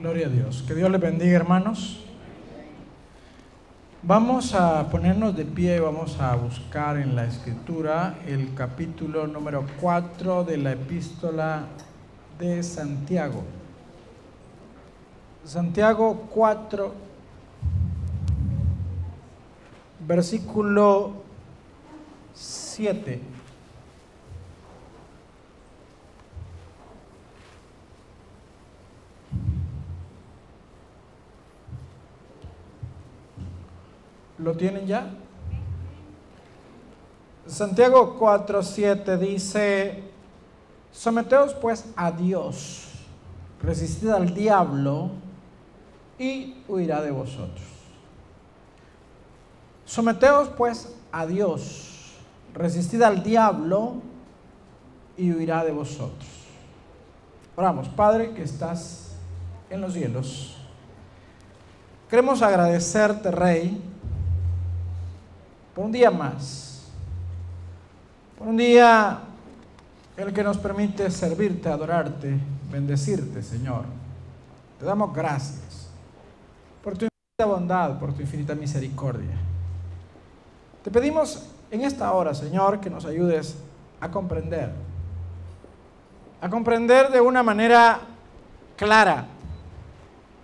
Gloria a Dios. Que Dios les bendiga, hermanos. Vamos a ponernos de pie y vamos a buscar en la escritura el capítulo número 4 de la epístola de Santiago. Santiago 4, versículo 7. ¿Lo tienen ya? Santiago 4:7 dice, someteos pues a Dios, resistid al diablo y huirá de vosotros. Someteos pues a Dios, resistid al diablo y huirá de vosotros. Oramos, Padre que estás en los cielos. Queremos agradecerte, Rey, por un día más, por un día el que nos permite servirte, adorarte, bendecirte, Señor. Te damos gracias por tu infinita bondad, por tu infinita misericordia. Te pedimos en esta hora, Señor, que nos ayudes a comprender, a comprender de una manera clara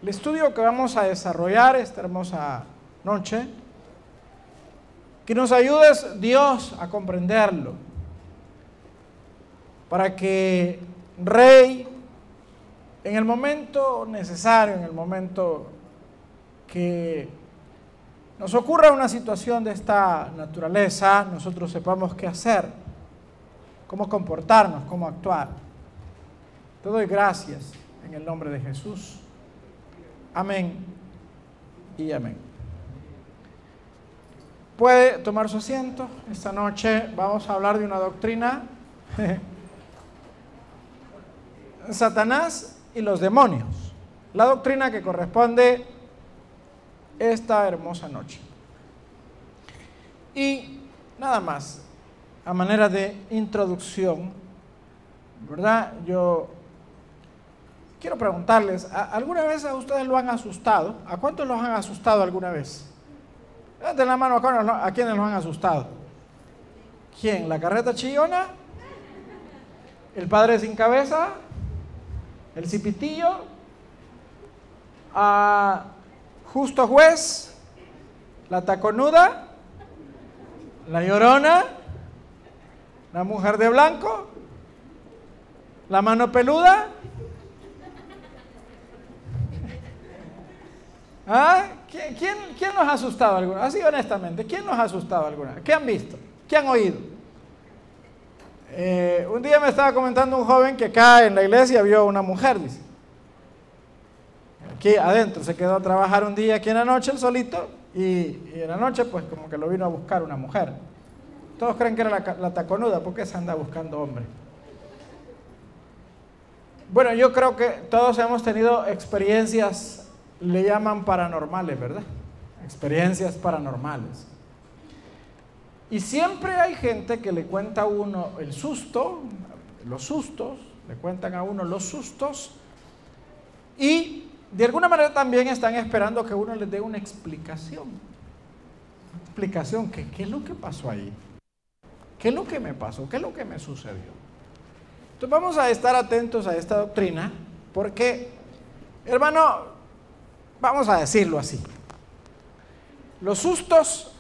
el estudio que vamos a desarrollar esta hermosa noche que nos ayudes, Dios, a comprenderlo. Para que, Rey, en el momento necesario, en el momento que nos ocurra una situación de esta naturaleza, nosotros sepamos qué hacer, cómo comportarnos, cómo actuar. Te doy gracias en el nombre de Jesús. Amén y amén. Puede tomar su asiento. Esta noche vamos a hablar de una doctrina. Satanás y los demonios. La doctrina que corresponde esta hermosa noche. Y nada más, a manera de introducción, ¿verdad? Yo quiero preguntarles, ¿alguna vez a ustedes lo han asustado? ¿A cuántos los han asustado alguna vez? Levanten la mano a quienes nos han asustado. ¿Quién? ¿La carreta chillona? ¿El padre sin cabeza? ¿El cipitillo? ¿A justo juez? ¿La taconuda? ¿La llorona? ¿La mujer de blanco? ¿La mano peluda? ¿Ah? ¿Quién, quién, nos ha asustado alguna Así honestamente, ¿quién nos ha asustado alguna? ¿Qué han visto? ¿Qué han oído? Eh, un día me estaba comentando un joven que acá en la iglesia vio una mujer, dice. Aquí adentro, se quedó a trabajar un día aquí en la noche, el solito, y, en la noche pues como que lo vino a buscar una mujer. Todos creen que era la, la taconuda, porque se anda buscando hombre. Bueno, yo creo que todos hemos tenido experiencias le llaman paranormales, ¿verdad? Experiencias paranormales. Y siempre hay gente que le cuenta a uno el susto, los sustos, le cuentan a uno los sustos, y de alguna manera también están esperando que uno les dé una explicación. explicación, que qué es lo que pasó ahí, qué es lo que me pasó, qué es lo que me sucedió. Entonces vamos a estar atentos a esta doctrina, porque, hermano, Vamos a decirlo así. Los sustos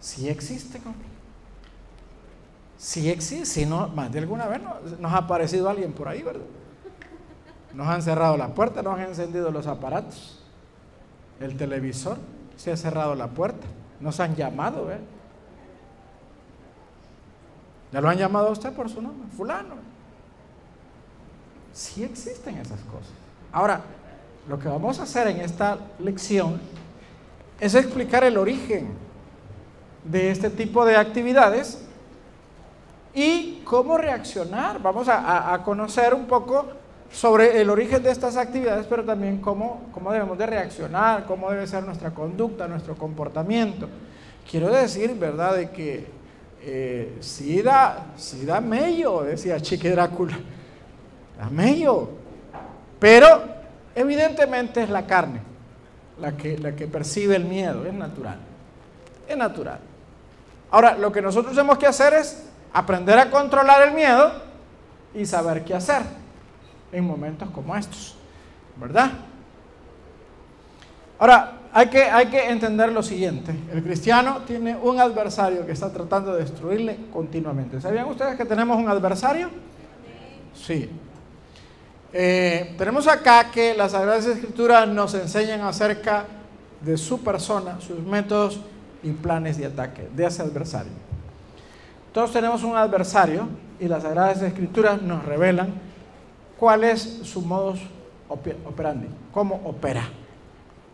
sí existen, Sí existen, si no, más de alguna vez nos ha aparecido alguien por ahí, ¿verdad? Nos han cerrado la puerta, nos han encendido los aparatos, el televisor, se ha cerrado la puerta, nos han llamado, ¿verdad? ¿Ya lo han llamado a usted por su nombre? Fulano. Sí existen esas cosas. Ahora, lo que vamos a hacer en esta lección es explicar el origen de este tipo de actividades y cómo reaccionar. Vamos a, conocer un poco sobre el origen de estas actividades, pero también cómo, cómo, debemos de reaccionar, cómo debe ser nuestra conducta, nuestro comportamiento. Quiero decir, ¿verdad?, de que eh, si da, si da mello, decía Chique Drácula, da mello, pero Evidentemente es la carne la que, la que percibe el miedo, es natural. Es natural. Ahora, lo que nosotros tenemos que hacer es aprender a controlar el miedo y saber qué hacer en momentos como estos, ¿verdad? Ahora, hay que, hay que entender lo siguiente. El cristiano tiene un adversario que está tratando de destruirle continuamente. ¿Sabían ustedes que tenemos un adversario? Sí. Eh, tenemos acá que las Sagradas Escrituras nos enseñan acerca de su persona, sus métodos y planes de ataque de ese adversario. Todos tenemos un adversario y las Sagradas Escrituras nos revelan cuál es su modus operandi, cómo opera,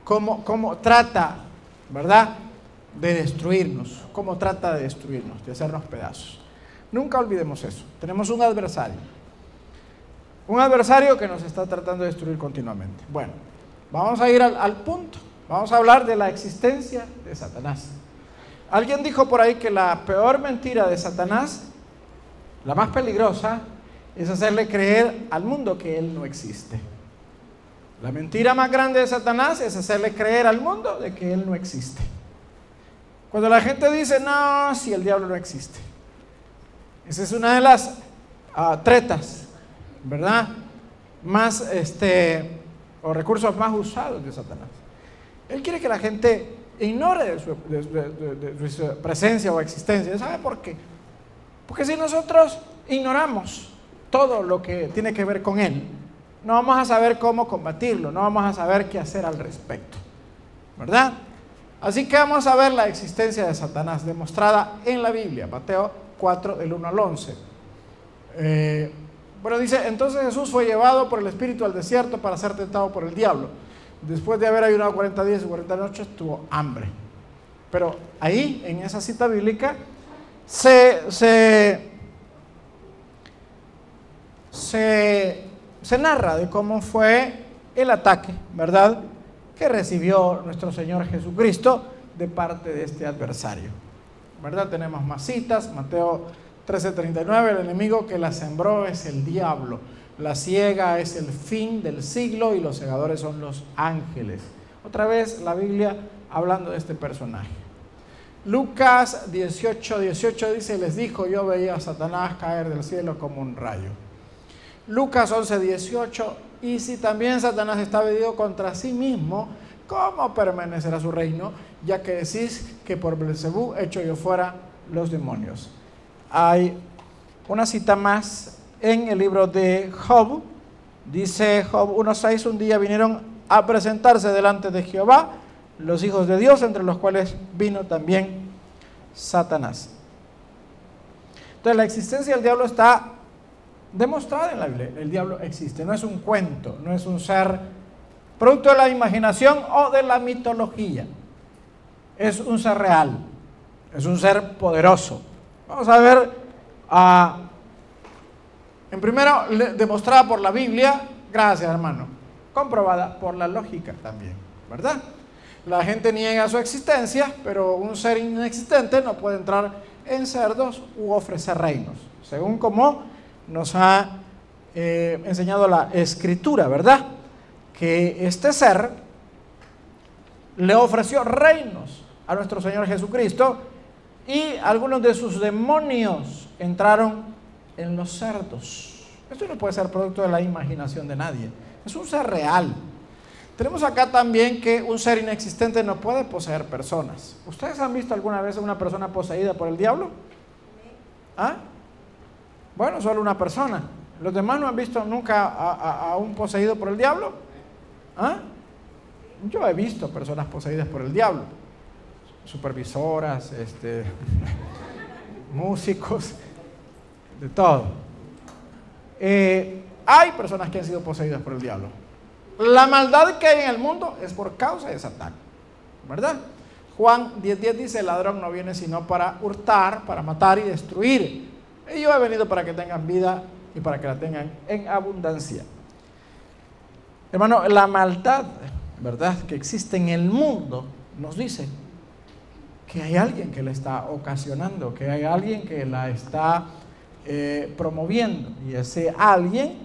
cómo, cómo trata, ¿verdad?, de destruirnos, cómo trata de destruirnos, de hacernos pedazos. Nunca olvidemos eso. Tenemos un adversario. Un adversario que nos está tratando de destruir continuamente. Bueno, vamos a ir al, punto. Vamos a hablar de la existencia de Satanás. Alguien dijo por ahí que la peor mentira de Satanás, la más peligrosa, es hacerle creer al mundo que Él no existe. La mentira más grande de Satanás es hacerle creer al mundo de que Él no existe. Cuando la gente dice, no, si el diablo no existe. Esa es una de las ah, tretas, ¿verdad? Más, este, o recursos más usados de Satanás. Él quiere que la gente ignore de su, presencia o existencia. ¿Sabe por qué? Porque si nosotros ignoramos todo lo que tiene que ver con Él, no vamos a saber cómo combatirlo, no vamos a saber qué hacer al respecto. ¿Verdad? Así que vamos a ver la existencia de Satanás demostrada en la Biblia, Mateo 4, del 1 al 11. Eh, bueno, dice, entonces Jesús fue llevado por el Espíritu al desierto para ser tentado por el diablo después de haber ayunado 40 días y 40 noches, tuvo hambre. Pero ahí, en esa cita bíblica, se, se, se, narra de cómo fue el ataque, ¿verdad?, que recibió nuestro Señor Jesucristo de parte de este adversario. ¿Verdad? Tenemos más citas, Mateo 13:39, el enemigo que la sembró es el diablo. La ciega es el fin del siglo y los segadores son los ángeles. Otra vez la Biblia hablando de este personaje. Lucas 18, 18 dice, les dijo, yo veía a Satanás caer del cielo como un rayo. Lucas 11, 18, y si también Satanás está venido contra sí mismo, ¿cómo permanecerá su reino? Ya que decís que por Belzebú hecho yo fuera los demonios. Hay una cita más en el libro de Job. Dice Job 1.6, un día vinieron a presentarse delante de Jehová los hijos de Dios, entre los cuales vino también Satanás. Entonces la existencia del diablo está demostrada en la Biblia. El diablo existe, no es un cuento, no es un ser producto de la imaginación o de la mitología. Es un ser real, es un ser poderoso. Vamos a ver a en primero, demostrada por la Biblia, gracias hermano, comprobada por la lógica también, ¿verdad? La gente niega su existencia, pero un ser inexistente no puede entrar en cerdos u ofrecer reinos, según como nos ha eh, enseñado la escritura, ¿verdad? Que este ser le ofreció reinos a nuestro Señor Jesucristo y algunos de sus demonios entraron en los cerdos. Esto no puede ser producto de la imaginación de nadie. Es un ser real. Tenemos acá también que un ser inexistente no puede poseer personas. ¿Ustedes han visto alguna vez a una persona poseída por el diablo? ¿Ah? Bueno, solo una persona. ¿Los demás no han visto nunca a, un poseído por el diablo? ¿Ah? Yo he visto personas poseídas por el diablo. Supervisoras, este, músicos de todo. Eh, hay personas que han sido poseídas por el diablo. La maldad que hay en el mundo es por causa de Satán, ¿verdad? Juan 10:10 dice, el ladrón no viene sino para hurtar, para matar y destruir. Y yo he venido para que tengan vida y para que la tengan en abundancia. Hermano, la maldad, ¿verdad?, que existe en el mundo, nos dice que hay alguien que la está ocasionando, que hay alguien que la está eh, promoviendo. Y ese alguien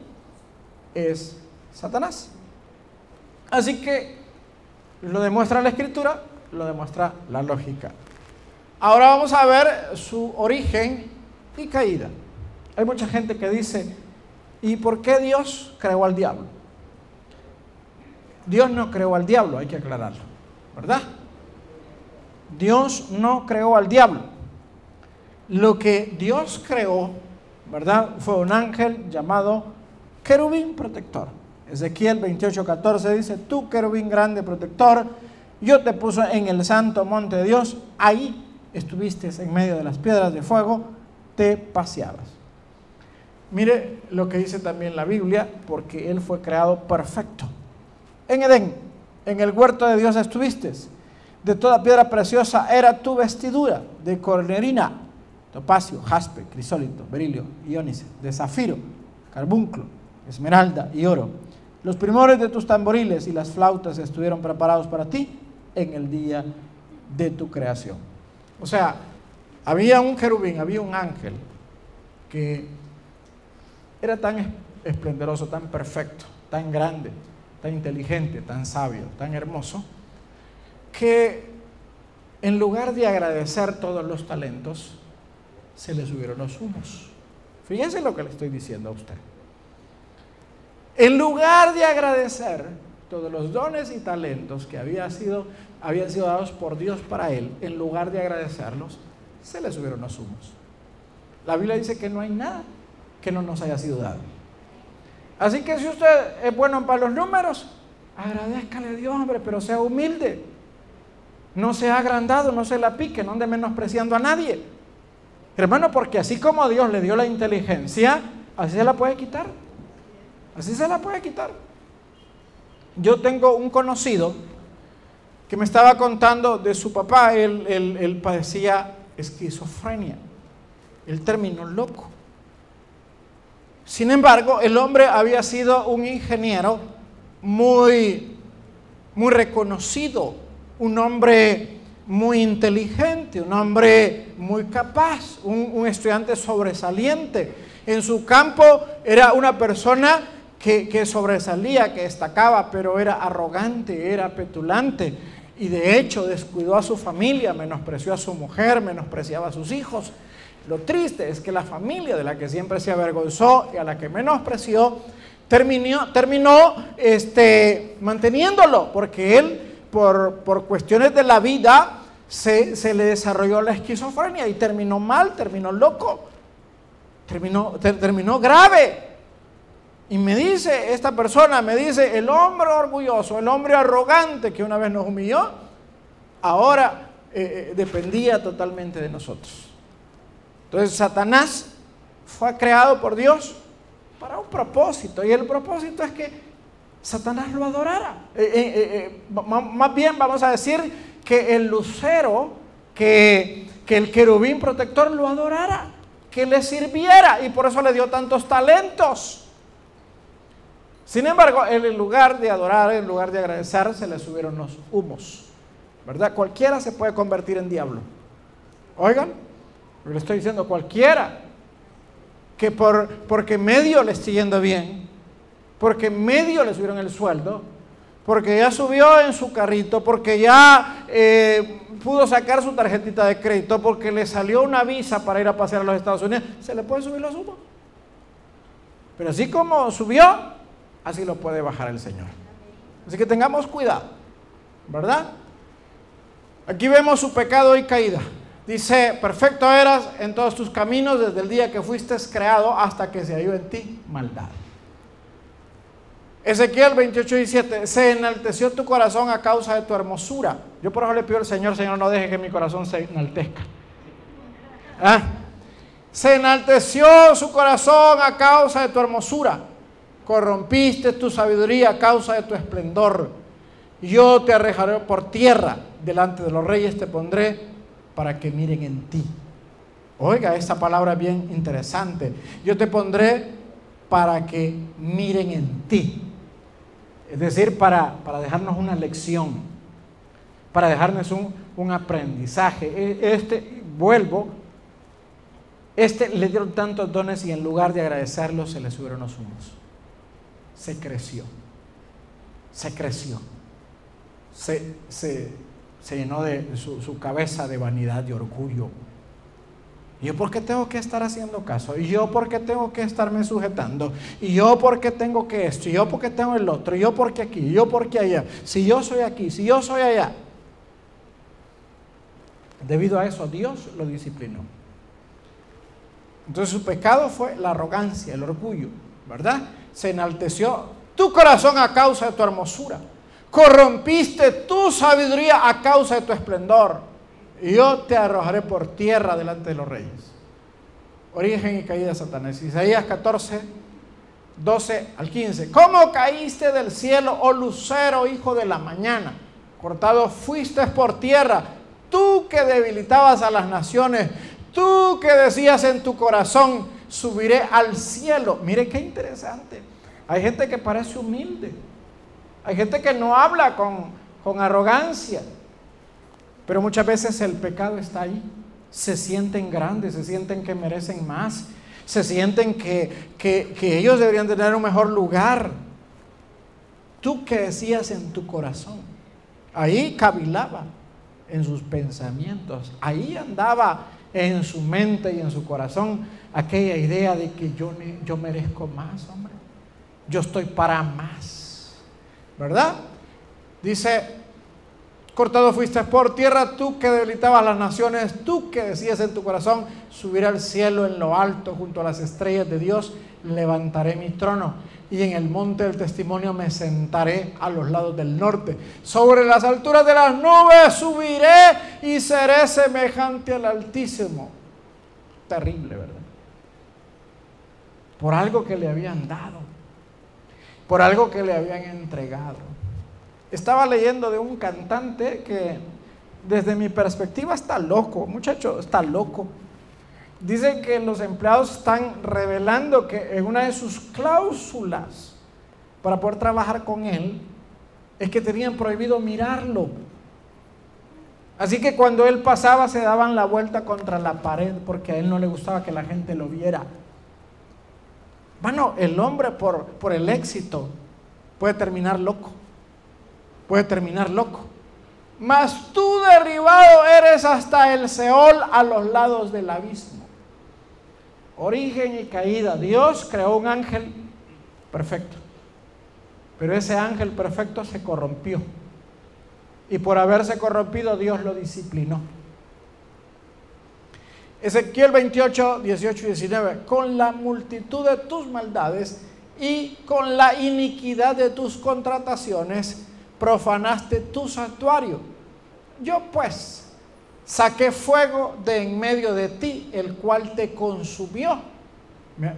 es Satanás. Así que lo demuestra la escritura, lo demuestra la lógica. Ahora vamos a ver su origen y caída. Hay mucha gente que dice, ¿y por qué Dios creó al diablo? Dios no creó al diablo, hay que aclararlo, ¿verdad? Dios no creó al diablo. Lo que Dios creó, ¿verdad? Fue un ángel llamado querubín protector. Ezequiel 28:14 dice, tú querubín grande protector, yo te puse en el santo monte de Dios, ahí estuviste en medio de las piedras de fuego, te paseabas. Mire lo que dice también la Biblia, porque Él fue creado perfecto. En Edén, en el huerto de Dios estuviste. De toda piedra preciosa era tu vestidura, de cornerina, topacio, jaspe, crisólito, berilio, iónice, de zafiro, carbunclo, esmeralda y oro. Los primores de tus tamboriles y las flautas estuvieron preparados para ti en el día de tu creación. O sea, había un querubín, había un ángel que era tan esplendoroso, tan perfecto, tan grande, tan inteligente, tan sabio, tan hermoso, que en lugar de agradecer todos los talentos, se le subieron los humos. Fíjense lo que le estoy diciendo a usted. En lugar de agradecer todos los dones y talentos que había sido, habían sido dados por Dios para él, en lugar de agradecerlos, se le subieron los humos. La Biblia dice que no hay nada que no nos haya sido dado. Así que si usted es bueno para los números, agradezcale a Dios, hombre, pero sea humilde. No sea agrandado, no se la pique, no ande menospreciando a nadie. Hermano, porque así como Dios le dio la inteligencia, así se la puede quitar. Así se la puede quitar. Yo tengo un conocido que me estaba contando de su papá, él, él padecía esquizofrenia. Él terminó loco. Sin embargo, el hombre había sido un ingeniero muy, muy reconocido, un hombre muy inteligente, un hombre muy capaz, un, estudiante sobresaliente. En su campo era una persona que, que, sobresalía, que destacaba, pero era arrogante, era petulante. Y de hecho descuidó a su familia, menospreció a su mujer, menospreciaba a sus hijos. Lo triste es que la familia de la que siempre se avergonzó y a la que menospreció, terminó, terminó este, manteniéndolo, porque él, por, por cuestiones de la vida, se, se, le desarrolló la esquizofrenia y terminó mal, terminó loco, terminó, terminó grave. Y me dice esta persona, me dice, el hombre orgulloso, el hombre arrogante que una vez nos humilló, ahora eh, eh, dependía totalmente de nosotros. Entonces Satanás fue creado por Dios para un propósito y el propósito es que Satanás lo adorara. Eh, eh, eh, más bien vamos a decir que el lucero, que, que el querubín protector lo adorara, que le sirviera y por eso le dio tantos talentos. Sin embargo, en lugar de adorar, en lugar de agradecer, se le subieron los humos. ¿Verdad? Cualquiera se puede convertir en diablo. Oigan, le estoy diciendo cualquiera que por, porque medio le esté yendo bien, porque medio le subieron el sueldo, porque ya subió en su carrito, porque ya eh, pudo sacar su tarjetita de crédito, porque le salió una visa para ir a pasear a los Estados Unidos, se le puede subir la suma. Pero así como subió, así lo puede bajar el Señor. Así que tengamos cuidado, ¿verdad? Aquí vemos su pecado y caída. Dice, perfecto eras en todos tus caminos desde el día que fuiste creado hasta que se halló en ti maldad. Ezequiel 28, 17, se enalteció tu corazón a causa de tu hermosura. Yo por eso le pido al Señor, Señor, no deje que mi corazón se enaltezca. ¿Ah? Se enalteció su corazón a causa de tu hermosura. Corrompiste tu sabiduría a causa de tu esplendor. Yo te arrejaré por tierra. Delante de los reyes te pondré para que miren en ti. Oiga, esta palabra bien interesante. Yo te pondré para que miren en ti. Es decir, para, para dejarnos una lección, para dejarnos un, un aprendizaje. E, este, vuelvo, este le dieron tantos dones y en lugar de agradecerlo se le subieron los humos. Se creció. se creció, se, llenó de su, su cabeza de vanidad, de orgullo. ¿Y yo por qué tengo que estar haciendo caso? ¿Y yo por qué tengo que estarme sujetando? ¿Y yo por qué tengo que esto? ¿Y yo por qué tengo el otro? ¿Y yo por qué aquí? ¿Y yo por qué allá? Si yo soy aquí, si yo soy allá. Debido a eso Dios lo disciplinó. Entonces su pecado fue la arrogancia, el orgullo, ¿verdad? Se enalteció tu corazón a causa de tu hermosura. Corrompiste tu sabiduría a causa de tu esplendor yo te arrojaré por tierra delante de los reyes. Origen y caída de Satanás. Isaías 14, 12 al 15. ¿Cómo caíste del cielo, oh lucero, hijo de la mañana? Cortado fuiste por tierra, tú que debilitabas a las naciones, tú que decías en tu corazón, subiré al cielo. Mire qué interesante. Hay gente que parece humilde. Hay gente que no habla con, con arrogancia. Pero muchas veces el pecado está ahí. Se sienten grandes, se sienten que merecen más, se sienten que, ellos deberían tener un mejor lugar. Tú que decías en tu corazón, ahí cavilaba en sus pensamientos, ahí andaba en su mente y en su corazón aquella idea de que yo, yo merezco más, hombre. Yo estoy para más. ¿Verdad? Dice Cortado fuiste por tierra, tú que debilitabas las naciones, tú que decías en tu corazón, subiré al cielo en lo alto junto a las estrellas de Dios, levantaré mi trono y en el monte del testimonio me sentaré a los lados del norte. Sobre las alturas de las nubes subiré y seré semejante al Altísimo. Terrible, ¿verdad? Por algo que le habían dado, por algo que le habían entregado. Estaba leyendo de un cantante que desde mi perspectiva está loco, muchacho, está loco. Dice que los empleados están revelando que en una de sus cláusulas para poder trabajar con él es que tenían prohibido mirarlo. Así que cuando él pasaba se daban la vuelta contra la pared porque a él no le gustaba que la gente lo viera. Bueno, el hombre por, por el éxito puede terminar loco puede terminar loco. Mas tú derribado eres hasta el Seol a los lados del abismo. Origen y caída. Dios creó un ángel perfecto. Pero ese ángel perfecto se corrompió. Y por haberse corrompido Dios lo disciplinó. Ezequiel 28, 18 y 19. Con la multitud de tus maldades y con la iniquidad de tus contrataciones profanaste tu santuario. Yo pues saqué fuego de en medio de ti, el cual te consumió.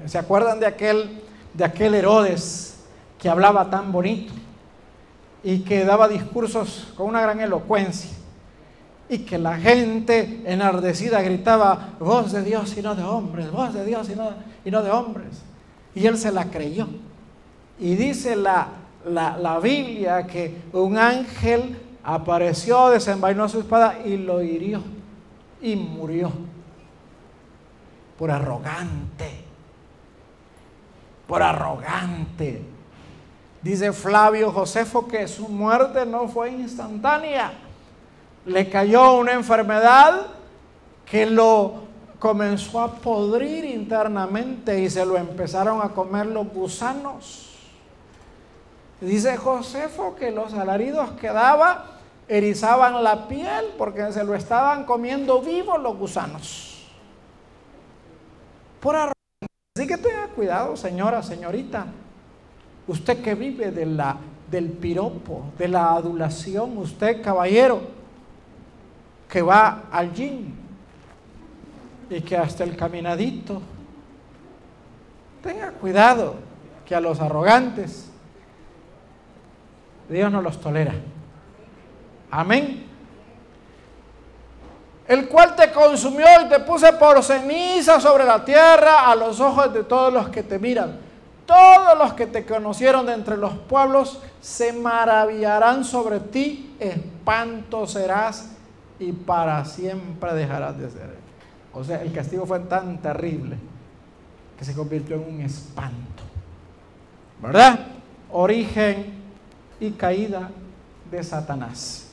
¿Se acuerdan de aquel, de aquel Herodes que hablaba tan bonito y que daba discursos con una gran elocuencia? Y que la gente enardecida gritaba, voz de Dios y no de hombres, voz de Dios y no, y no de hombres. Y él se la creyó. Y dice la, la, Biblia que un ángel apareció, desenvainó su espada y lo hirió y murió por arrogante, por arrogante. Dice Flavio Josefo que su muerte no fue instantánea. Le cayó una enfermedad que lo comenzó a podrir internamente y se lo empezaron a comer los gusanos. Dice Josefo que los alaridos que daba erizaban la piel porque se lo estaban comiendo vivo los gusanos. Por Así que tenga cuidado, señora, señorita. Usted que vive del piropo, de la adulación, usted caballero, que va al gym y que hasta el caminadito. Tenga cuidado que a los arrogantes Dios no los tolera. Amén. El cual te consumió y te puse por ceniza sobre la tierra a los ojos de todos los que te miran. Todos los que te conocieron de entre los pueblos se maravillarán sobre ti, espanto serás y para siempre dejarás de ser. O sea, el castigo fue tan terrible que se convirtió en un espanto. ¿Verdad? Origen y caída de Satanás.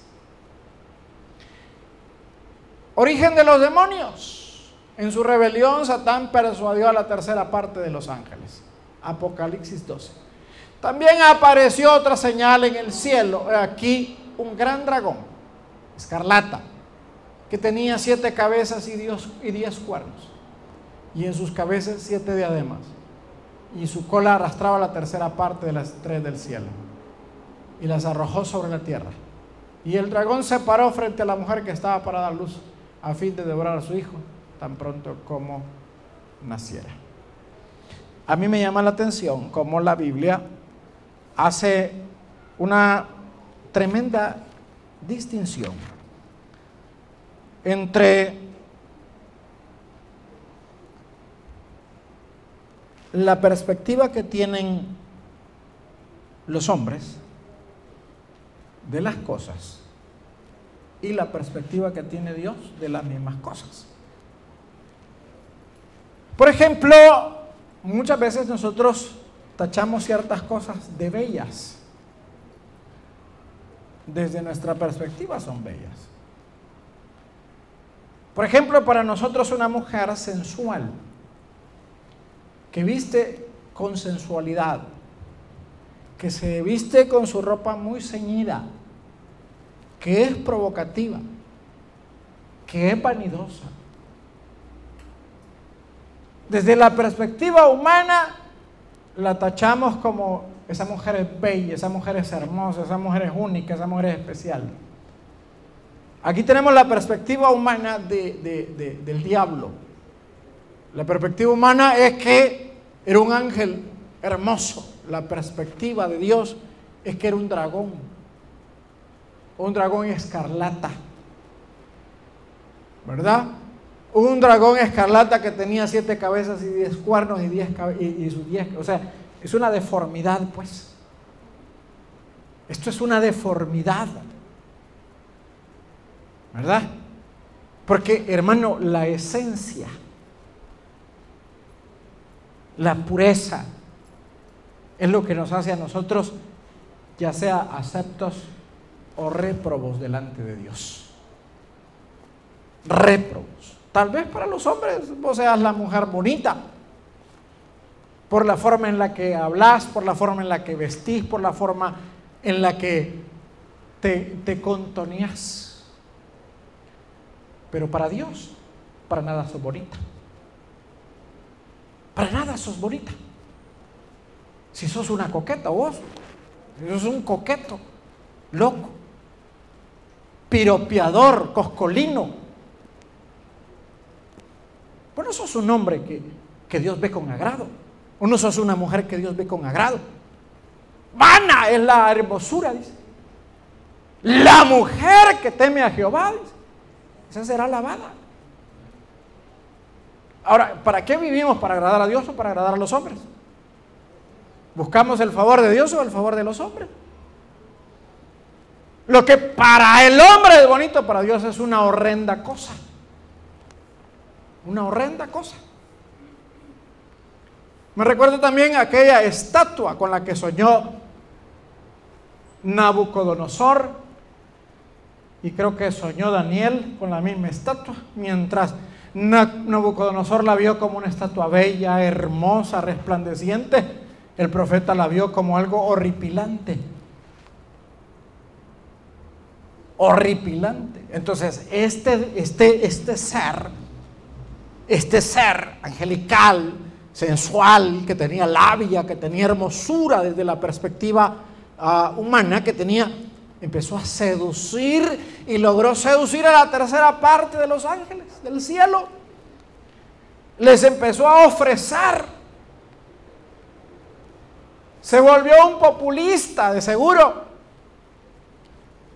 Origen de los demonios. En su rebelión, Satán persuadió a la tercera parte de los ángeles. Apocalipsis 12. También apareció otra señal en el cielo. Aquí un gran dragón, escarlata, que tenía siete cabezas y, y diez cuernos. Y en sus cabezas siete diademas. Y su cola arrastraba la tercera parte de las tres del cielo. Y las arrojó sobre la tierra. Y el dragón se paró frente a la mujer que estaba para dar luz a fin de devorar a su hijo tan pronto como naciera. A mí me llama la atención cómo la Biblia hace una tremenda distinción entre la perspectiva que tienen los hombres de las cosas y la perspectiva que tiene Dios de las mismas cosas. Por ejemplo, muchas veces nosotros tachamos ciertas cosas de bellas. Desde nuestra perspectiva son bellas. Por ejemplo, para nosotros una mujer sensual, que viste con sensualidad, que se viste con su ropa muy ceñida, que es provocativa, que es vanidosa. Desde la perspectiva humana, la tachamos como esa mujer es bella, esa mujer es hermosa, esa mujer es única, esa mujer es especial. Aquí tenemos la perspectiva humana del diablo. La perspectiva humana es que era un ángel hermoso. La perspectiva de Dios es que era un dragón un dragón escarlata. ¿Verdad? Un dragón escarlata que tenía siete cabezas y diez cuernos y diez y, sus diez, o sea, es una deformidad, pues. Esto es una deformidad. ¿Verdad? Porque, hermano, la esencia, la pureza, es lo que nos hace a nosotros, ya sea aceptos o réprobos delante de Dios. Réprobos. Tal vez para los hombres vos seas la mujer bonita, por la forma en la que hablas, por la forma en la que vestís, por la forma en la que te, te. Pero para Dios, para nada sos bonita. Para nada sos bonita. Si sos una coqueta vos, si sos un coqueto, loco, piropiador, coscolino. Bueno, sos un hombre que, que Dios ve con agrado. Uno sos una mujer que Dios ve con agrado. Vana es la hermosura, dice. La mujer que teme a Jehová, dice. Esa será lavada. Ahora, ¿para qué vivimos? ¿Para agradar a Dios o para agradar a los hombres? ¿Buscamos el favor de Dios o el favor de los hombres? Lo que para el hombre es bonito, para Dios es una horrenda cosa. Una horrenda cosa. Me recuerdo también aquella estatua con la que soñó Nabucodonosor. Y creo que soñó Daniel con la misma estatua. Mientras Nabucodonosor la vio como una estatua bella, hermosa, resplandeciente, el profeta la vio como algo horripilante horripilante. Entonces, este, este, este ser, este ser angelical, sensual, que tenía labia, que tenía hermosura desde la perspectiva ah, humana, que tenía, empezó a seducir y logró seducir a la tercera parte de los ángeles del cielo. Les empezó a ofrecer. Se volvió un populista, de seguro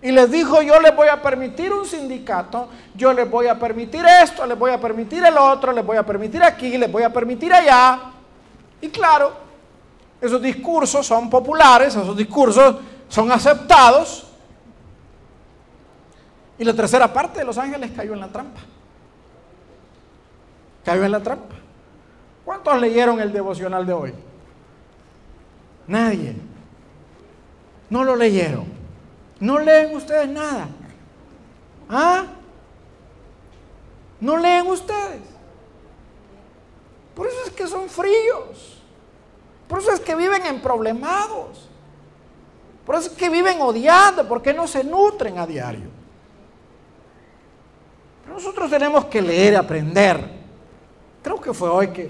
y les dijo, yo les voy a permitir un sindicato, yo les voy a permitir esto, les voy a permitir el otro, les voy a permitir aquí, les voy a permitir allá. Y claro, esos discursos son populares, esos discursos son aceptados. Y la tercera parte de los ángeles cayó en la trampa. Cayó en la trampa. ¿Cuántos leyeron el devocional de hoy? Nadie. No lo leyeron. No leen ustedes nada. ¿Ah? No leen ustedes. Por eso es que son fríos. Por eso es que viven en problemados. Por eso es que viven odiando, porque no se nutren a diario. Pero nosotros tenemos que leer, aprender. Creo que fue hoy que,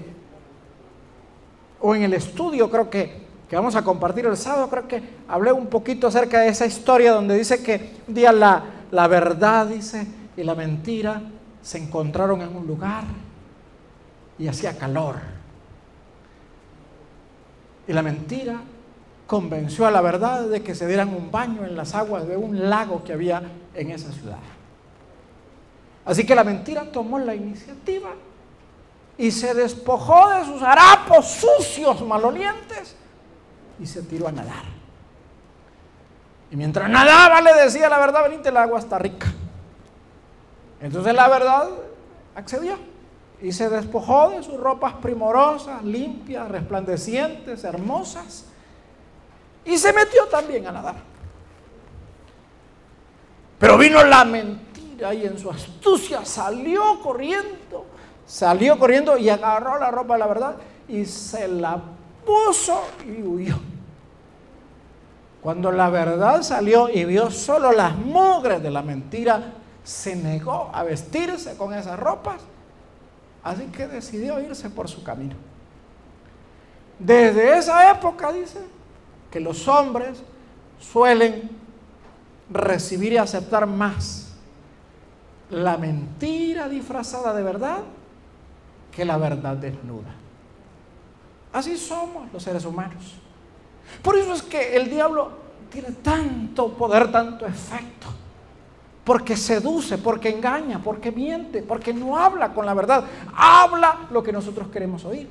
o en el estudio, creo que, que vamos a compartir el sábado, creo que hablé un poquito acerca de esa historia donde dice que un día la, la verdad, dice, y la mentira se encontraron en un lugar y hacía calor. Y la mentira convenció a la verdad de que se dieran un baño en las aguas de un lago que había en esa ciudad. Así que la mentira tomó la iniciativa y se despojó de sus harapos sucios, malolientes, y se tiró a nadar. Y mientras nadaba le decía la verdad, venite, el agua está rica. Entonces la verdad accedió y se despojó de sus ropas primorosas, limpias, resplandecientes, hermosas, y se metió también a nadar. Pero vino la mentira y en su astucia salió corriendo, salió corriendo y agarró la ropa de la verdad y se la puso y huyó. Cuando la verdad salió y vio solo las mugres de la mentira, se negó a vestirse con esas ropas, así que decidió irse por su camino. Desde esa época, dice, que los hombres suelen recibir y aceptar más la mentira disfrazada de verdad que la verdad desnuda. Así somos los seres humanos. Por eso es que el diablo tiene tanto poder, tanto efecto. Porque seduce, porque engaña, porque miente, porque no habla con la verdad, habla lo que nosotros queremos oír.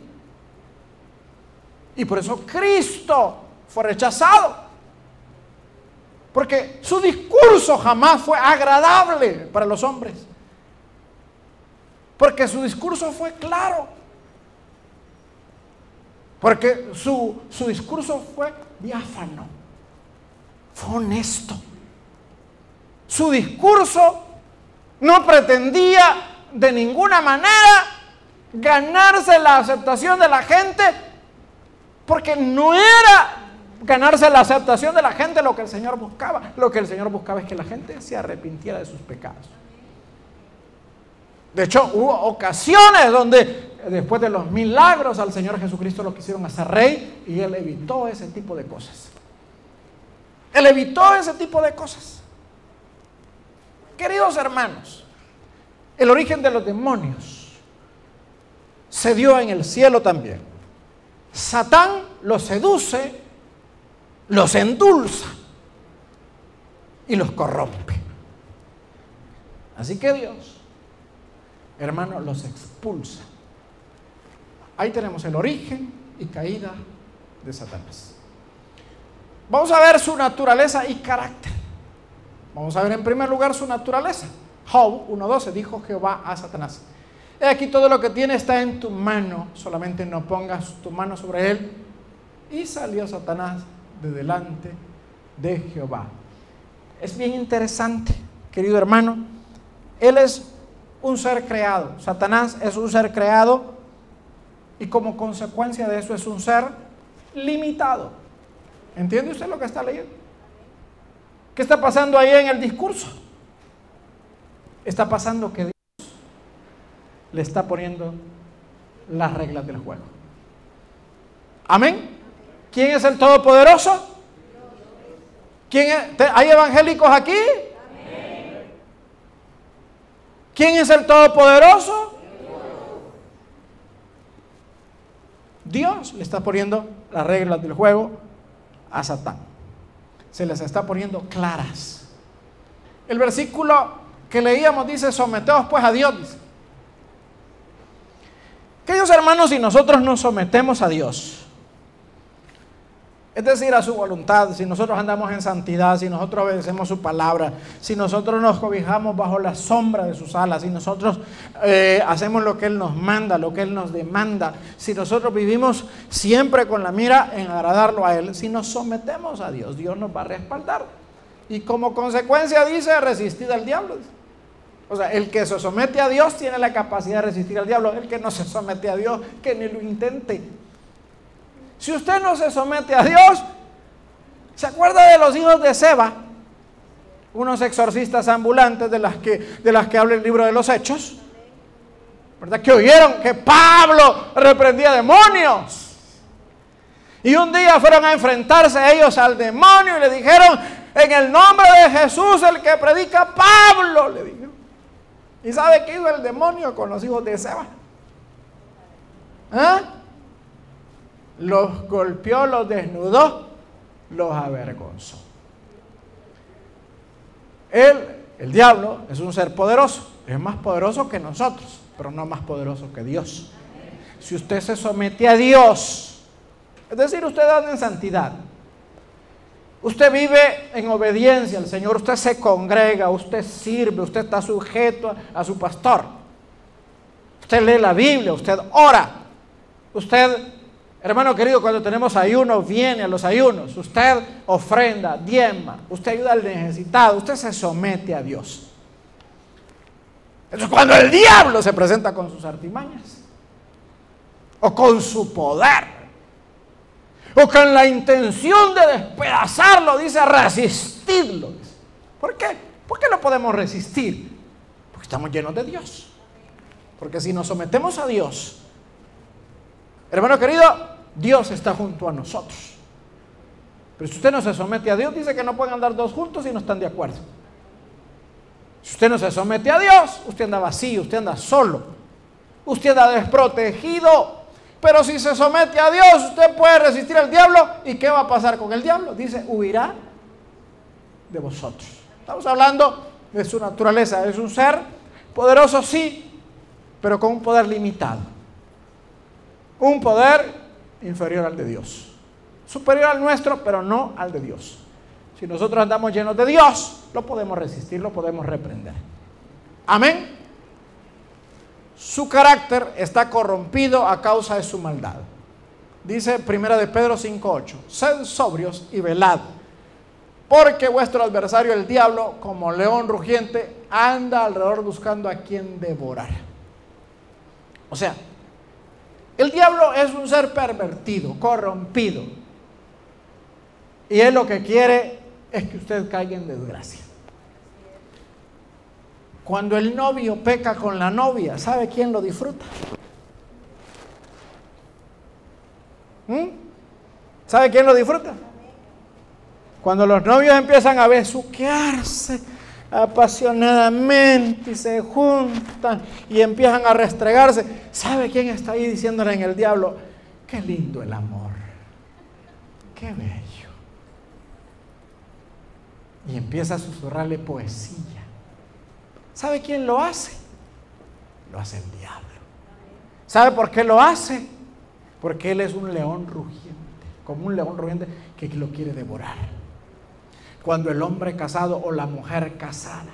Y por eso Cristo fue rechazado, porque su discurso jamás fue agradable para los hombres, porque su discurso fue claro, porque su, su discurso fue diáfano, fue honesto su discurso no pretendía de ninguna manera ganarse la aceptación de la gente, porque no era ganarse la aceptación de la gente lo que el Señor buscaba. Lo que el Señor buscaba es que la gente se arrepintiera de sus pecados. De hecho, hubo ocasiones donde después de los milagros al Señor Jesucristo lo quisieron hacer rey y Él evitó ese tipo de cosas. Él evitó ese tipo de cosas. Queridos hermanos, el origen de los demonios se dio en el cielo también. Satán los seduce, los endulza y los corrompe. Así que Dios, hermano, los expulsa. Ahí tenemos el origen y caída de Satanás. Vamos a ver su naturaleza y carácter. Vamos a ver en primer lugar su naturaleza. Job 1.12 dijo Jehová a Satanás. He aquí todo lo que tiene está en tu mano, solamente no pongas tu mano sobre él. Y salió Satanás de delante de Jehová. Es bien interesante, querido hermano. Él es un ser creado. Satanás es un ser creado y como consecuencia de eso es un ser limitado. ¿Entiende usted lo que está leyendo? ¿Qué está pasando ahí en el discurso? Está pasando que Dios le está poniendo las reglas del juego. Amén. ¿Quién es el Todopoderoso? ¿Quién ¿Hay evangélicos aquí? ¿Quién es el Todopoderoso? Dios le está poniendo las reglas del juego a Satán se les está poniendo claras. El versículo que leíamos dice, someteos pues a Dios. Queridos hermanos, si nosotros nos sometemos a Dios, Es decir, a su voluntad, si nosotros andamos en santidad, si nosotros obedecemos su palabra, si nosotros nos cobijamos bajo la sombra de sus alas, si nosotros eh, hacemos lo que Él nos manda, lo que Él nos demanda, si nosotros vivimos siempre con la mira en agradarlo a Él, si nos sometemos a Dios, Dios nos va a respaldar. Y como consecuencia dice, resistir al diablo. O sea, el que se somete a Dios tiene la capacidad de resistir al diablo. El que no se somete a Dios, que ni lo intente. Si usted no se somete a Dios, ¿se acuerda de los hijos de Seba? Unos exorcistas ambulantes de las que, de las que habla el libro de los Hechos. ¿Verdad? Que oyeron que Pablo reprendía demonios. Y un día fueron a enfrentarse ellos al demonio y le dijeron, en el nombre de Jesús, el que predica Pablo, le dijeron. ¿Y sabe qué hizo el demonio con los hijos de Seba? ¿Ah? Los golpeó, los desnudó, los avergonzó. Él, el diablo, es un ser poderoso, es más poderoso que nosotros, pero no más poderoso que Dios. Si usted se somete a Dios, es decir, usted anda en santidad, usted vive en obediencia al Señor, usted se congrega, usted sirve, usted está sujeto a su pastor, usted lee la Biblia, usted ora, usted Hermano querido, cuando tenemos ayunos, viene a los ayunos. Usted ofrenda, diezma, usted ayuda al necesitado, usted se somete a Dios. Entonces, cuando el diablo se presenta con sus artimañas, o con su poder, o con la intención de despedazarlo, dice resistirlo. ¿Por qué? ¿Por qué no podemos resistir? Porque estamos llenos de Dios. Porque si nos sometemos a Dios, hermano querido, Dios está junto a nosotros. Pero si usted no se somete a Dios, dice que no pueden andar dos juntos y no están de acuerdo. Si usted no se somete a Dios, usted anda vacío, usted anda solo, usted anda desprotegido. Pero si se somete a Dios, usted puede resistir al diablo. ¿Y qué va a pasar con el diablo? Dice, huirá de vosotros. Estamos hablando de su naturaleza. Es un ser poderoso, sí, pero con un poder limitado. Un poder inferior al de Dios. Superior al nuestro, pero no al de Dios. Si nosotros andamos llenos de Dios, lo podemos resistir, lo podemos reprender. Amén. Su carácter está corrompido a causa de su maldad. Dice Primera de Pedro 5:8, sed sobrios y velad, porque vuestro adversario el diablo, como león rugiente, anda alrededor buscando a quien devorar. O sea, el diablo es un ser pervertido, corrompido. Y él lo que quiere es que usted caiga en desgracia. Cuando el novio peca con la novia, ¿sabe quién lo disfruta? ¿Mm? ¿Sabe quién lo disfruta? Cuando los novios empiezan a besuquearse apasionadamente y se juntan y empiezan a restregarse. ¿Sabe quién está ahí diciéndole en el diablo? Qué lindo el amor, qué bello. Y empieza a susurrarle poesía. ¿Sabe quién lo hace? Lo hace el diablo. ¿Sabe por qué lo hace? Porque él es un león rugiente, como un león rugiente que lo quiere devorar cuando el hombre casado o la mujer casada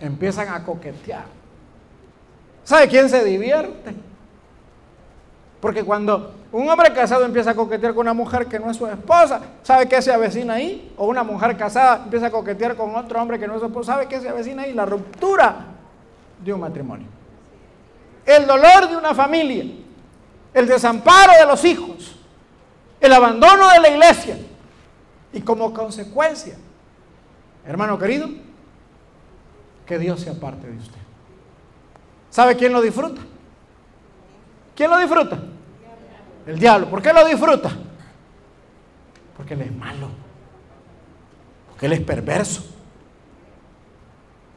empiezan a coquetear. ¿Sabe quién se divierte? Porque cuando un hombre casado empieza a coquetear con una mujer que no es su esposa, ¿sabe qué se avecina ahí? O una mujer casada empieza a coquetear con otro hombre que no es su esposa, ¿sabe qué se avecina ahí? La ruptura de un matrimonio. El dolor de una familia, el desamparo de los hijos, el abandono de la iglesia, y como consecuencia, hermano querido, que Dios sea parte de usted. ¿Sabe quién lo disfruta? ¿Quién lo disfruta? El diablo. ¿Por qué lo disfruta? Porque él es malo. Porque él es perverso.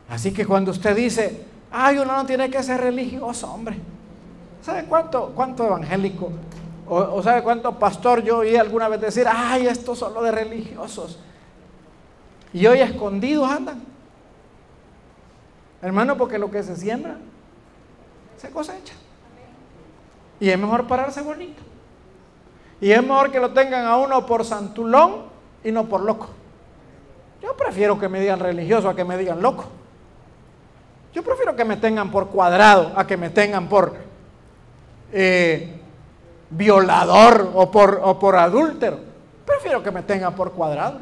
Así que cuando usted dice, ay, uno no tiene que ser religioso, hombre. ¿Sabe cuánto, cuánto evangélico o, sabe cuánto pastor yo oí alguna vez decir, ay, esto solo de religiosos. Y hoy escondidos andan. Hermano, porque lo que se siembra, se cosecha. Y es mejor pararse bonito. Y es mejor que lo tengan a uno por santulón y no por loco. Yo prefiero que me digan religioso a que me digan loco. Yo prefiero que me tengan por cuadrado a que me tengan por eh, violador o por, o por adúltero. Prefiero que me tengan por cuadrado.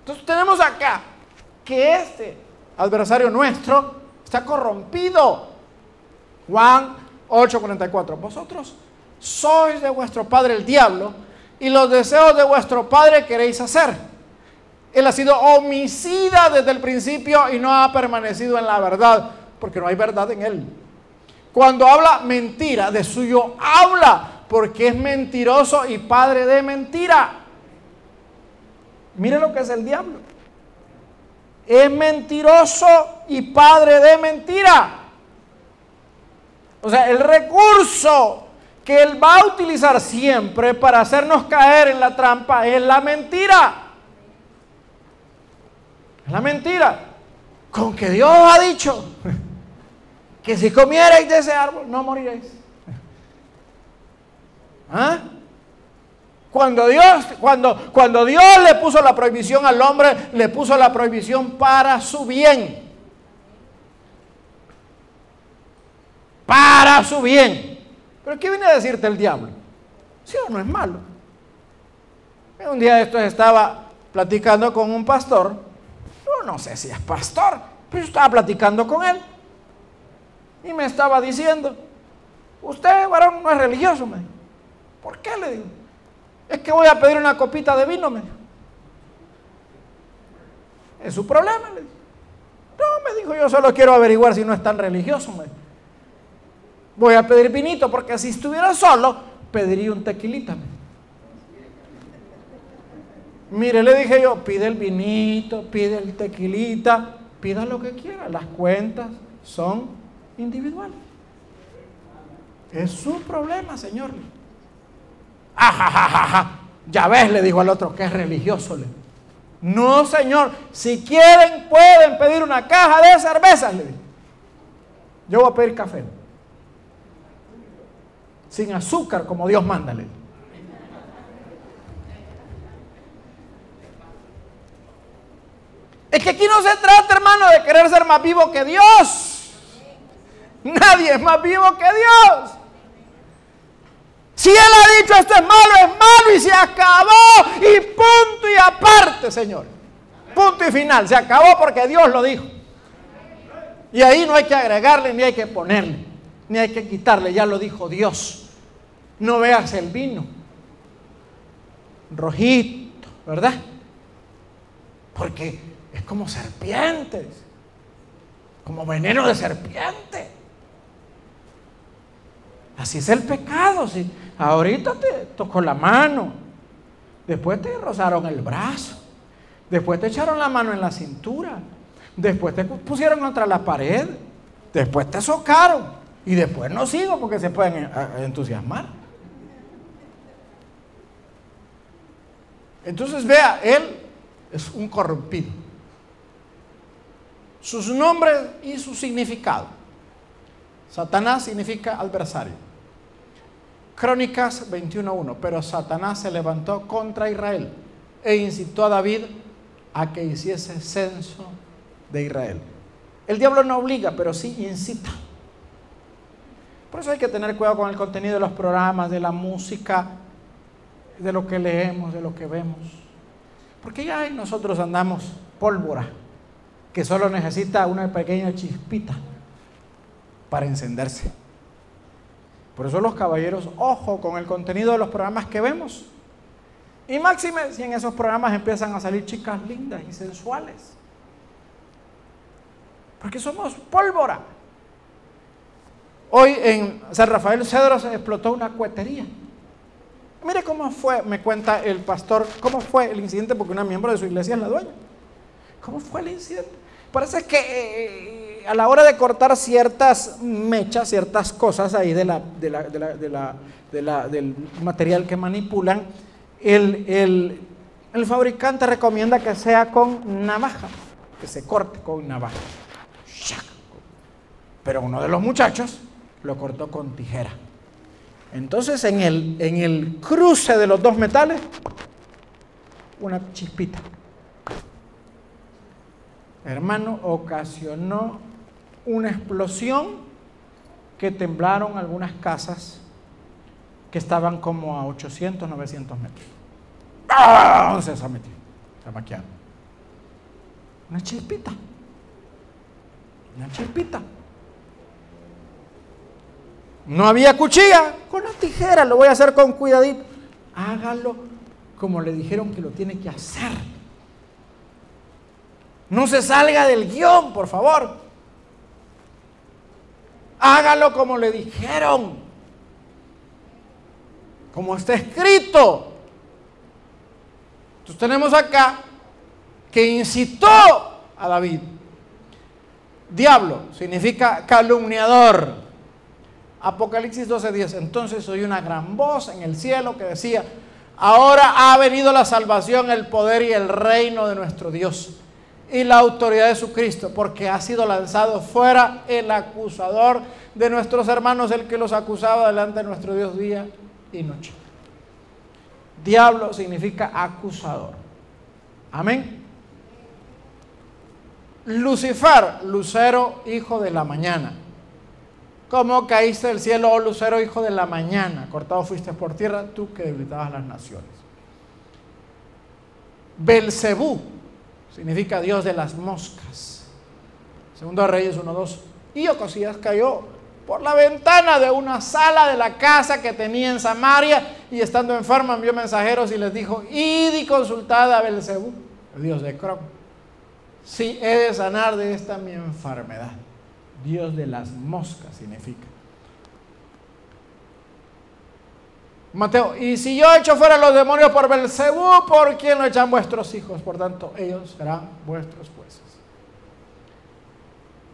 Entonces tenemos acá que este adversario nuestro está corrompido. Juan 8:44. Vosotros sois de vuestro padre el diablo y los deseos de vuestro padre queréis hacer. Él ha sido homicida desde el principio y no ha permanecido en la verdad, porque no hay verdad en él. Cuando habla mentira, de suyo habla, porque es mentiroso y padre de mentira. Mire lo que es el diablo. Es mentiroso y padre de mentira. O sea, el recurso que él va a utilizar siempre para hacernos caer en la trampa es la mentira. Es la mentira. Con que Dios ha dicho que si comierais de ese árbol no moriréis. ¿Ah? Cuando Dios, cuando, cuando Dios le puso la prohibición al hombre, le puso la prohibición para su bien. Para su bien. Pero ¿qué viene a decirte el diablo? ¿Sí o no es malo? Un día de estos estaba platicando con un pastor. Yo no sé si es pastor, pero yo estaba platicando con él. Y me estaba diciendo, usted, varón, no es religioso. Me ¿Por qué le digo? Es que voy a pedir una copita de vino, me dijo. Es su problema, le No, me dijo, yo solo quiero averiguar si no es tan religioso, me Voy a pedir vinito porque si estuviera solo, pediría un tequilita. Mire, le dije yo, pide el vinito, pide el tequilita, pida lo que quiera. Las cuentas son individuales. Es su problema, señor. Ajajaja. Ya ves, le dijo al otro que es religioso. Le. No, señor. Si quieren, pueden pedir una caja de cerveza. Le Yo voy a pedir café. Sin azúcar, como Dios manda. Le Es que aquí no se trata, hermano, de querer ser más vivo que Dios. Nadie es más vivo que Dios. Si Él ha dicho esto es malo, es malo y se acabó. Y punto y aparte, Señor. Punto y final. Se acabó porque Dios lo dijo. Y ahí no hay que agregarle ni hay que ponerle. Ni hay que quitarle. Ya lo dijo Dios. No veas el vino. Rojito, ¿verdad? Porque es como serpientes. Como veneno de serpiente. Así es el pecado. ¿sí? Ahorita te tocó la mano, después te rozaron el brazo, después te echaron la mano en la cintura, después te pusieron contra la pared, después te socaron y después no sigo porque se pueden entusiasmar. Entonces vea, él es un corrompido. Sus nombres y su significado. Satanás significa adversario. Crónicas 21.1, pero Satanás se levantó contra Israel e incitó a David a que hiciese censo de Israel. El diablo no obliga, pero sí incita. Por eso hay que tener cuidado con el contenido de los programas, de la música, de lo que leemos, de lo que vemos. Porque ya nosotros andamos pólvora, que solo necesita una pequeña chispita para encenderse. Por eso los caballeros, ojo con el contenido de los programas que vemos. Y máxime si en esos programas empiezan a salir chicas lindas y sensuales. Porque somos pólvora. Hoy en San Rafael Cedro se explotó una cuetería. Mire cómo fue, me cuenta el pastor, cómo fue el incidente, porque una miembro de su iglesia es la dueña. ¿Cómo fue el incidente? Parece que eh, a la hora de cortar ciertas mechas, ciertas cosas ahí del material que manipulan, el, fabricante recomienda que sea con navaja, que se corte con navaja. Pero uno de los muchachos lo cortó con tijera. Entonces en el cruce de los dos metales, una chispita. Hermano, ocasionó una explosión que temblaron algunas casas que estaban como a 800, 900 metros. ¡Ah! Se ha metido, se maquiaron. Una chispita. Una chispita. No había cuchilla, con la tijera, lo voy a hacer con cuidadito. Hágalo como le dijeron que lo tiene que hacer. No se salga del guion, por favor. Hágalo como le dijeron. Como está escrito. Entonces tenemos acá que incitó a David. Diablo significa calumniador. Apocalipsis 12:10. Entonces oí una gran voz en el cielo que decía, ahora ha venido la salvación, el poder y el reino de nuestro Dios y la autoridad de su Cristo, porque ha sido lanzado fuera el acusador de nuestros hermanos, el que los acusaba delante de nuestro Dios día y noche. Diablo significa acusador. Amén. Lucifer, lucero, hijo de la mañana. ¿Cómo caíste del cielo, oh lucero, hijo de la mañana? Cortado fuiste por tierra, tú que debilitabas las naciones. Belcebú significa Dios de las moscas. Segundo Reyes 1.2. Y Ocosías cayó por la ventana de una sala de la casa que tenía en Samaria y estando enfermo envió mensajeros y les dijo, id y consultad a Belcebú, el Dios de Crom, si he de sanar de esta mi enfermedad. Dios de las moscas significa. Mateo, y si yo echo fuera los demonios por Belcebú, ¿por quién lo echan vuestros hijos? Por tanto, ellos serán vuestros jueces.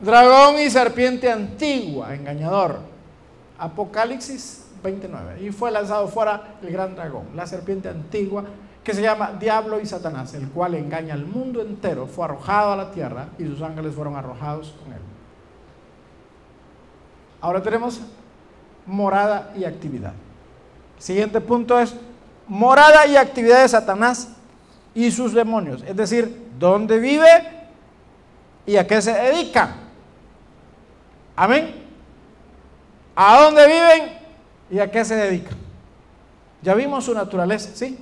Dragón y serpiente antigua, engañador. Apocalipsis 29. Y fue lanzado fuera el gran dragón, la serpiente antigua, que se llama Diablo y Satanás, el cual engaña al mundo entero. Fue arrojado a la tierra y sus ángeles fueron arrojados con él. Ahora tenemos morada y actividad. Siguiente punto es morada y actividad de Satanás y sus demonios. Es decir, dónde vive y a qué se dedica. Amén. ¿A dónde viven y a qué se dedican? Ya vimos su naturaleza, ¿sí?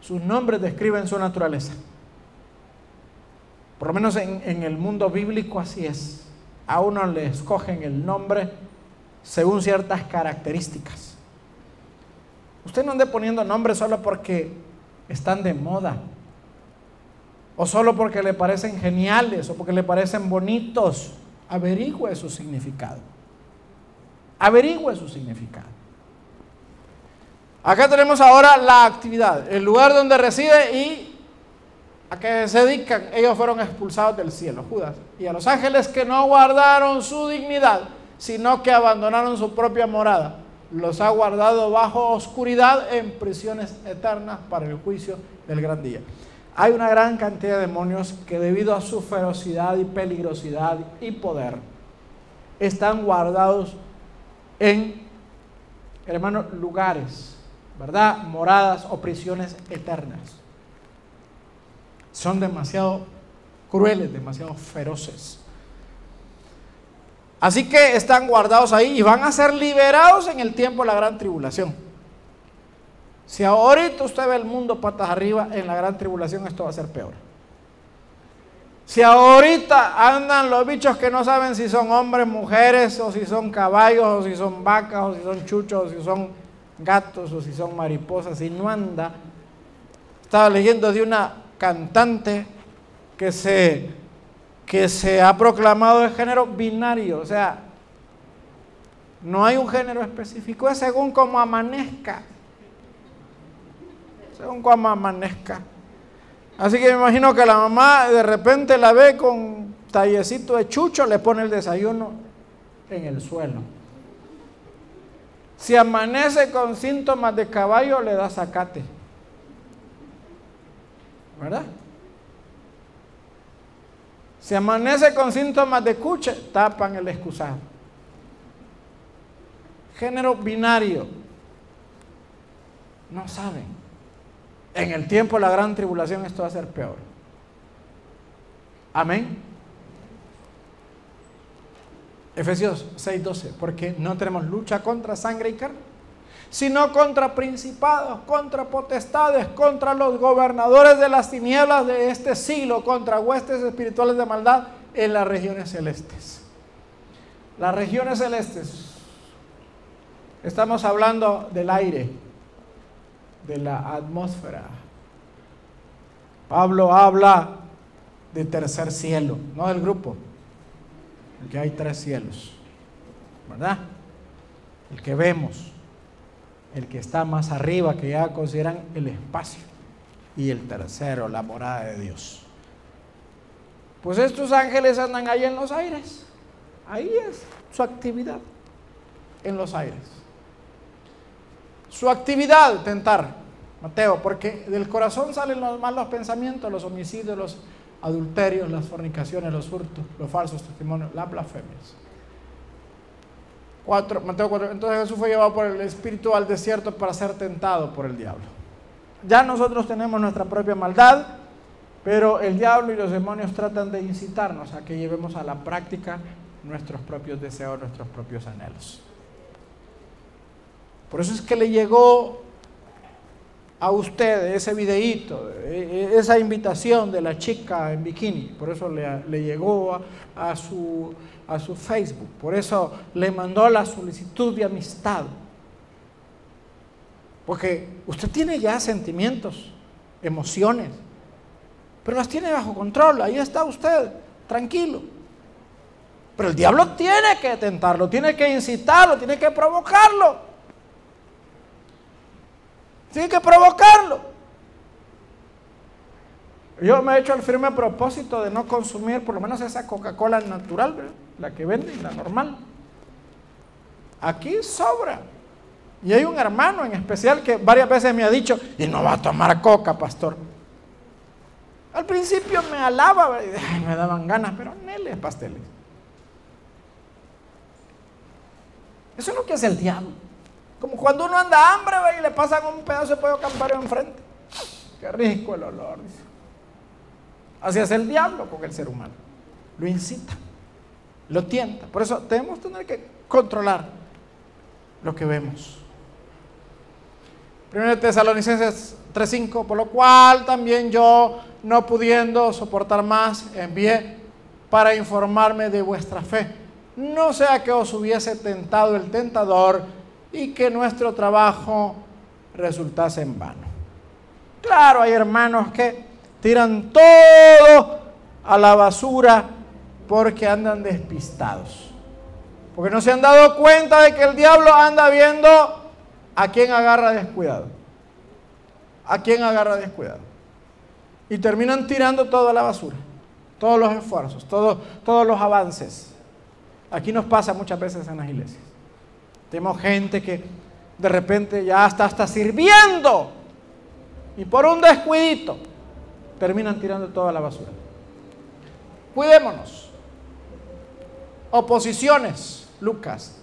Sus nombres describen su naturaleza. Por lo menos en, en el mundo bíblico así es a uno le escogen el nombre según ciertas características. Usted no ande poniendo nombres solo porque están de moda, o solo porque le parecen geniales, o porque le parecen bonitos. Averigüe su significado. Averigüe su significado. Acá tenemos ahora la actividad, el lugar donde reside y a qué se dedican, ellos fueron expulsados del cielo, Judas. Y a los ángeles que no guardaron su dignidad, sino que abandonaron su propia morada, los ha guardado bajo oscuridad en prisiones eternas para el juicio del gran día. Hay una gran cantidad de demonios que debido a su ferocidad y peligrosidad y poder, están guardados en, hermanos, lugares, ¿verdad? Moradas o prisiones eternas son demasiado crueles, demasiado feroces. Así que están guardados ahí y van a ser liberados en el tiempo de la gran tribulación. Si ahorita usted ve el mundo patas arriba, en la gran tribulación esto va a ser peor. Si ahorita andan los bichos que no saben si son hombres, mujeres, o si son caballos, o si son vacas, o si son chuchos, o si son gatos, o si son mariposas, y no anda. Estaba leyendo de una cantante que se, que se ha proclamado de género binario, o sea, no hay un género específico, es según como amanezca. Según como amanezca. Así que me imagino que la mamá de repente la ve con tallecito de chucho, le pone el desayuno en el suelo. Si amanece con síntomas de caballo, le da zacate. ¿verdad? Si amanece con síntomas de cuche, tapan el excusado. género binario. No saben. En el tiempo de la gran tribulación esto va a ser peor. Amén. Efesios 6:12, porque no tenemos lucha contra sangre y carne, sino contra principados, contra potestades, contra los gobernadores de las tinieblas de este siglo, contra huestes espirituales de maldad en las regiones celestes. Las regiones celestes, estamos hablando del aire, de la atmósfera. Pablo habla de tercer cielo, no del grupo, porque hay tres cielos, ¿verdad? El que vemos, el que está más arriba, que ya consideran el espacio, y el tercero, la morada de Dios. Pues estos ángeles andan ahí en los aires, ahí es su actividad, en los aires. Su actividad, tentar, Mateo, porque del corazón salen los malos pensamientos, los homicidios, los adulterios, las fornicaciones, los hurtos, los falsos testimonios, las blasfemias. Mateo 4. Entonces Jesús fue llevado por el Espíritu al desierto para ser tentado por el diablo. Ya nosotros tenemos nuestra propia maldad, pero el diablo y los demonios tratan de incitarnos a que llevemos a la práctica nuestros propios deseos, nuestros propios anhelos. Por eso es que le llegó a usted ese videíto, e, e, esa invitación de la chica en bikini, por eso le, llegó a, su, a su Facebook, por eso le mandó la solicitud de amistad. Porque usted tiene ya sentimientos, emociones, pero las tiene bajo control, ahí está usted, tranquilo. Pero el diablo tiene que tentarlo, tiene que incitarlo, tiene que provocarlo. Tiene que provocarlo. Yo me he hecho el firme propósito de no consumir por lo menos esa Coca-Cola natural, la que venden, la normal. Aquí sobra. Y hay un hermano en especial que varias veces me ha dicho, y no va a tomar coca, pastor. Al principio me alaba, me daban ganas, pero neles pasteles. Eso es lo que hace el diablo. Como cuando uno anda hambre y le pasan un pedazo de pollo campario enfrente. Qué rico el olor. Así es el diablo con el ser humano. Lo incita, lo tienta. Por eso tenemos que tener que controlar lo que vemos. Primero Tesalonicenses 3:5, por lo cual también yo, no pudiendo soportar más, envié para informarme de vuestra fe. No sea que os hubiese tentado el tentador y que nuestro trabajo resultase en vano. Claro, hay hermanos que tiran todo a la basura porque andan despistados. Porque no se han dado cuenta de que el diablo anda viendo a quién agarra descuidado. A quién agarra descuidado. Y terminan tirando todo a la basura. Todos los esfuerzos, todos los avances. Aquí nos pasa muchas veces en las iglesias. Tenemos gente que de repente ya está hasta sirviendo y por un descuidito terminan tirando toda la basura. Cuidémonos. Oposiciones, Lucas.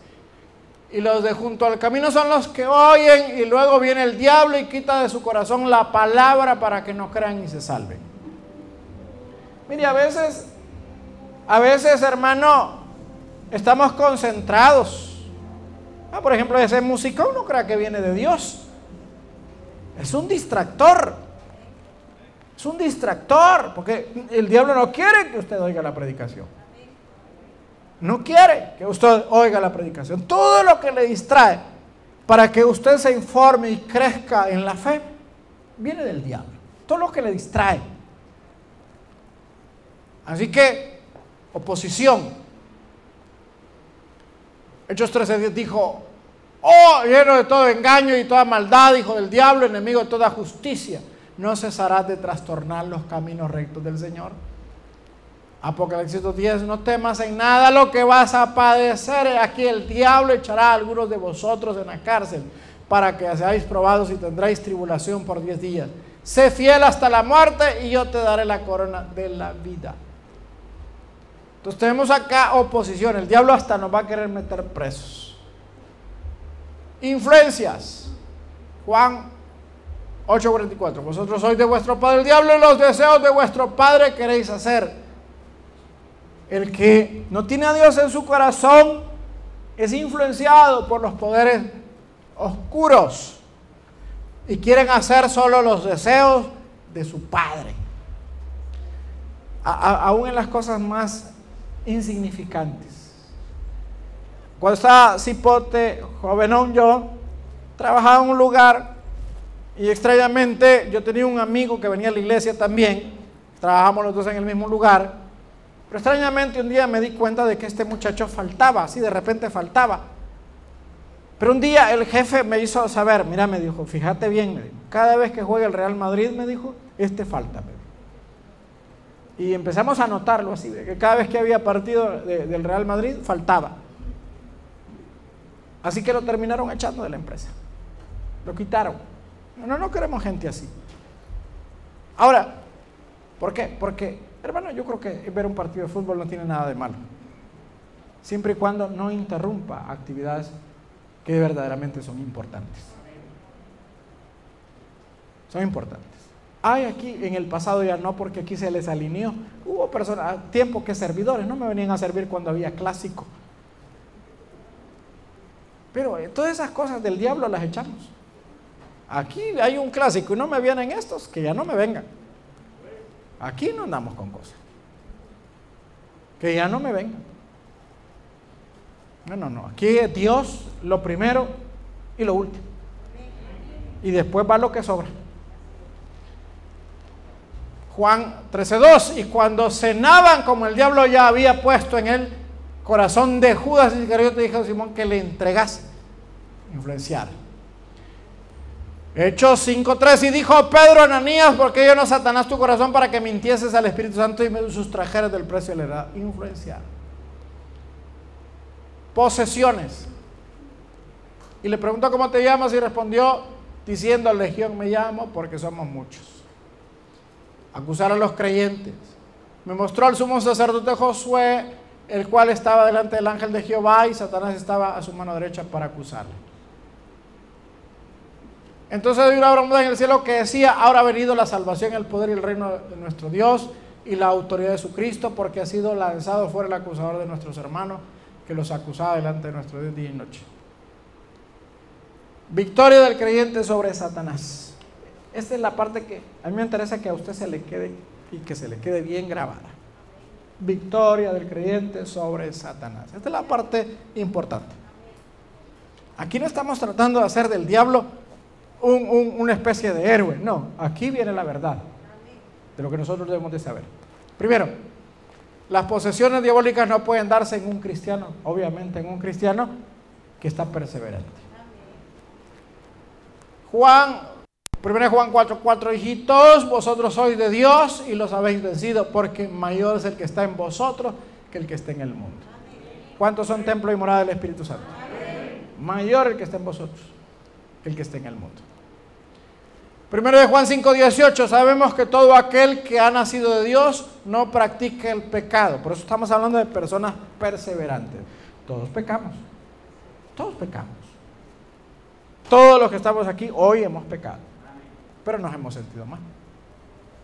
Y los de junto al camino son los que oyen y luego viene el diablo y quita de su corazón la palabra para que no crean y se salven. Mire, a veces, a veces hermano, estamos concentrados Ah, por ejemplo, ese músico no cree que viene de Dios. Es un distractor. Es un distractor, porque el diablo no quiere que usted oiga la predicación. No quiere que usted oiga la predicación. Todo lo que le distrae para que usted se informe y crezca en la fe, viene del diablo. Todo lo que le distrae. Así que, oposición, Hechos 13 dijo, oh, lleno de todo engaño y toda maldad, hijo del diablo, enemigo de toda justicia, no cesarás de trastornar los caminos rectos del Señor. Apocalipsis 10, no temas en nada lo que vas a padecer. Aquí el diablo echará a algunos de vosotros en la cárcel para que seáis probados y tendréis tribulación por 10 días. Sé fiel hasta la muerte y yo te daré la corona de la vida. Entonces tenemos acá oposición. El diablo hasta nos va a querer meter presos. influencias. Juan 8:44. Vosotros sois de vuestro padre el diablo y los deseos de vuestro padre queréis hacer. El que no tiene a Dios en su corazón es influenciado por los poderes oscuros y quieren hacer solo los deseos de su padre. aún en las cosas más insignificantes. Cuando estaba cipote, jovenón yo, trabajaba en un lugar y extrañamente yo tenía un amigo que venía a la iglesia también, trabajamos los dos en el mismo lugar, pero extrañamente un día me di cuenta de que este muchacho faltaba, así de repente faltaba. Pero un día el jefe me hizo saber, mira, me dijo, fíjate bien, cada vez que juega el Real Madrid, me dijo, este falta. Y empezamos a notarlo así, que cada vez que había partido del Real Madrid, faltaba. Así que lo terminaron echando de la empresa. Lo quitaron. No, no queremos gente así. Ahora, ¿por qué? Porque, hermano, yo creo que ver un partido de fútbol no tiene nada de malo. Siempre y cuando no interrumpa actividades que verdaderamente son importantes. Son importantes. Hay aquí en el pasado ya no, porque aquí se les alineó. Hubo personas, tiempo que servidores no me venían a servir cuando había clásico. Pero eh, todas esas cosas del diablo las echamos. Aquí hay un clásico y no me vienen estos, que ya no me vengan. Aquí no andamos con cosas. Que ya no me vengan. No, no, no. Aquí es Dios lo primero y lo último. Y después va lo que sobra. Juan 13:2. Y cuando cenaban, como el diablo ya había puesto en el corazón de Judas Iscariote, dijo a Simón que le entregase, influenciar. Hechos 5:3 y dijo Pedro Ananías, porque yo no Satanás tu corazón para que mintieses al Espíritu Santo y me sustrajeras del precio de la edad. Influenciar posesiones. Y le preguntó cómo te llamas y respondió diciendo, Legión me llamo porque somos muchos. Acusar a los creyentes. Me mostró al sumo sacerdote Josué, el cual estaba delante del ángel de Jehová y Satanás estaba a su mano derecha para acusarle. Entonces hay una broma en el cielo que decía, ahora ha venido la salvación, el poder y el reino de nuestro Dios y la autoridad de su Cristo, porque ha sido lanzado fuera el acusador de nuestros hermanos que los acusaba delante de nuestro Dios día y noche. Victoria del creyente sobre Satanás. Esta es la parte que a mí me interesa que a usted se le quede y que se le quede bien grabada. Victoria del creyente sobre Satanás. Esta es la parte importante. Aquí no estamos tratando de hacer del diablo una especie de héroe. No, aquí viene la verdad de lo que nosotros debemos de saber. Primero, las posesiones diabólicas no pueden darse en un cristiano, obviamente en un cristiano que está perseverante. Juan, 1 Juan 4, 4, hijitos, vosotros sois de Dios y los habéis vencido, porque mayor es el que está en vosotros que el que está en el mundo. ¿Cuántos son templo y morada del Espíritu Santo? Mayor el que está en vosotros que el que está en el mundo. Primero de Juan 5:18, sabemos que todo aquel que ha nacido de Dios no practica el pecado. Por eso estamos hablando de personas perseverantes. Todos pecamos. Todos pecamos. Todos los que estamos aquí hoy hemos pecado. Pero nos hemos sentido mal.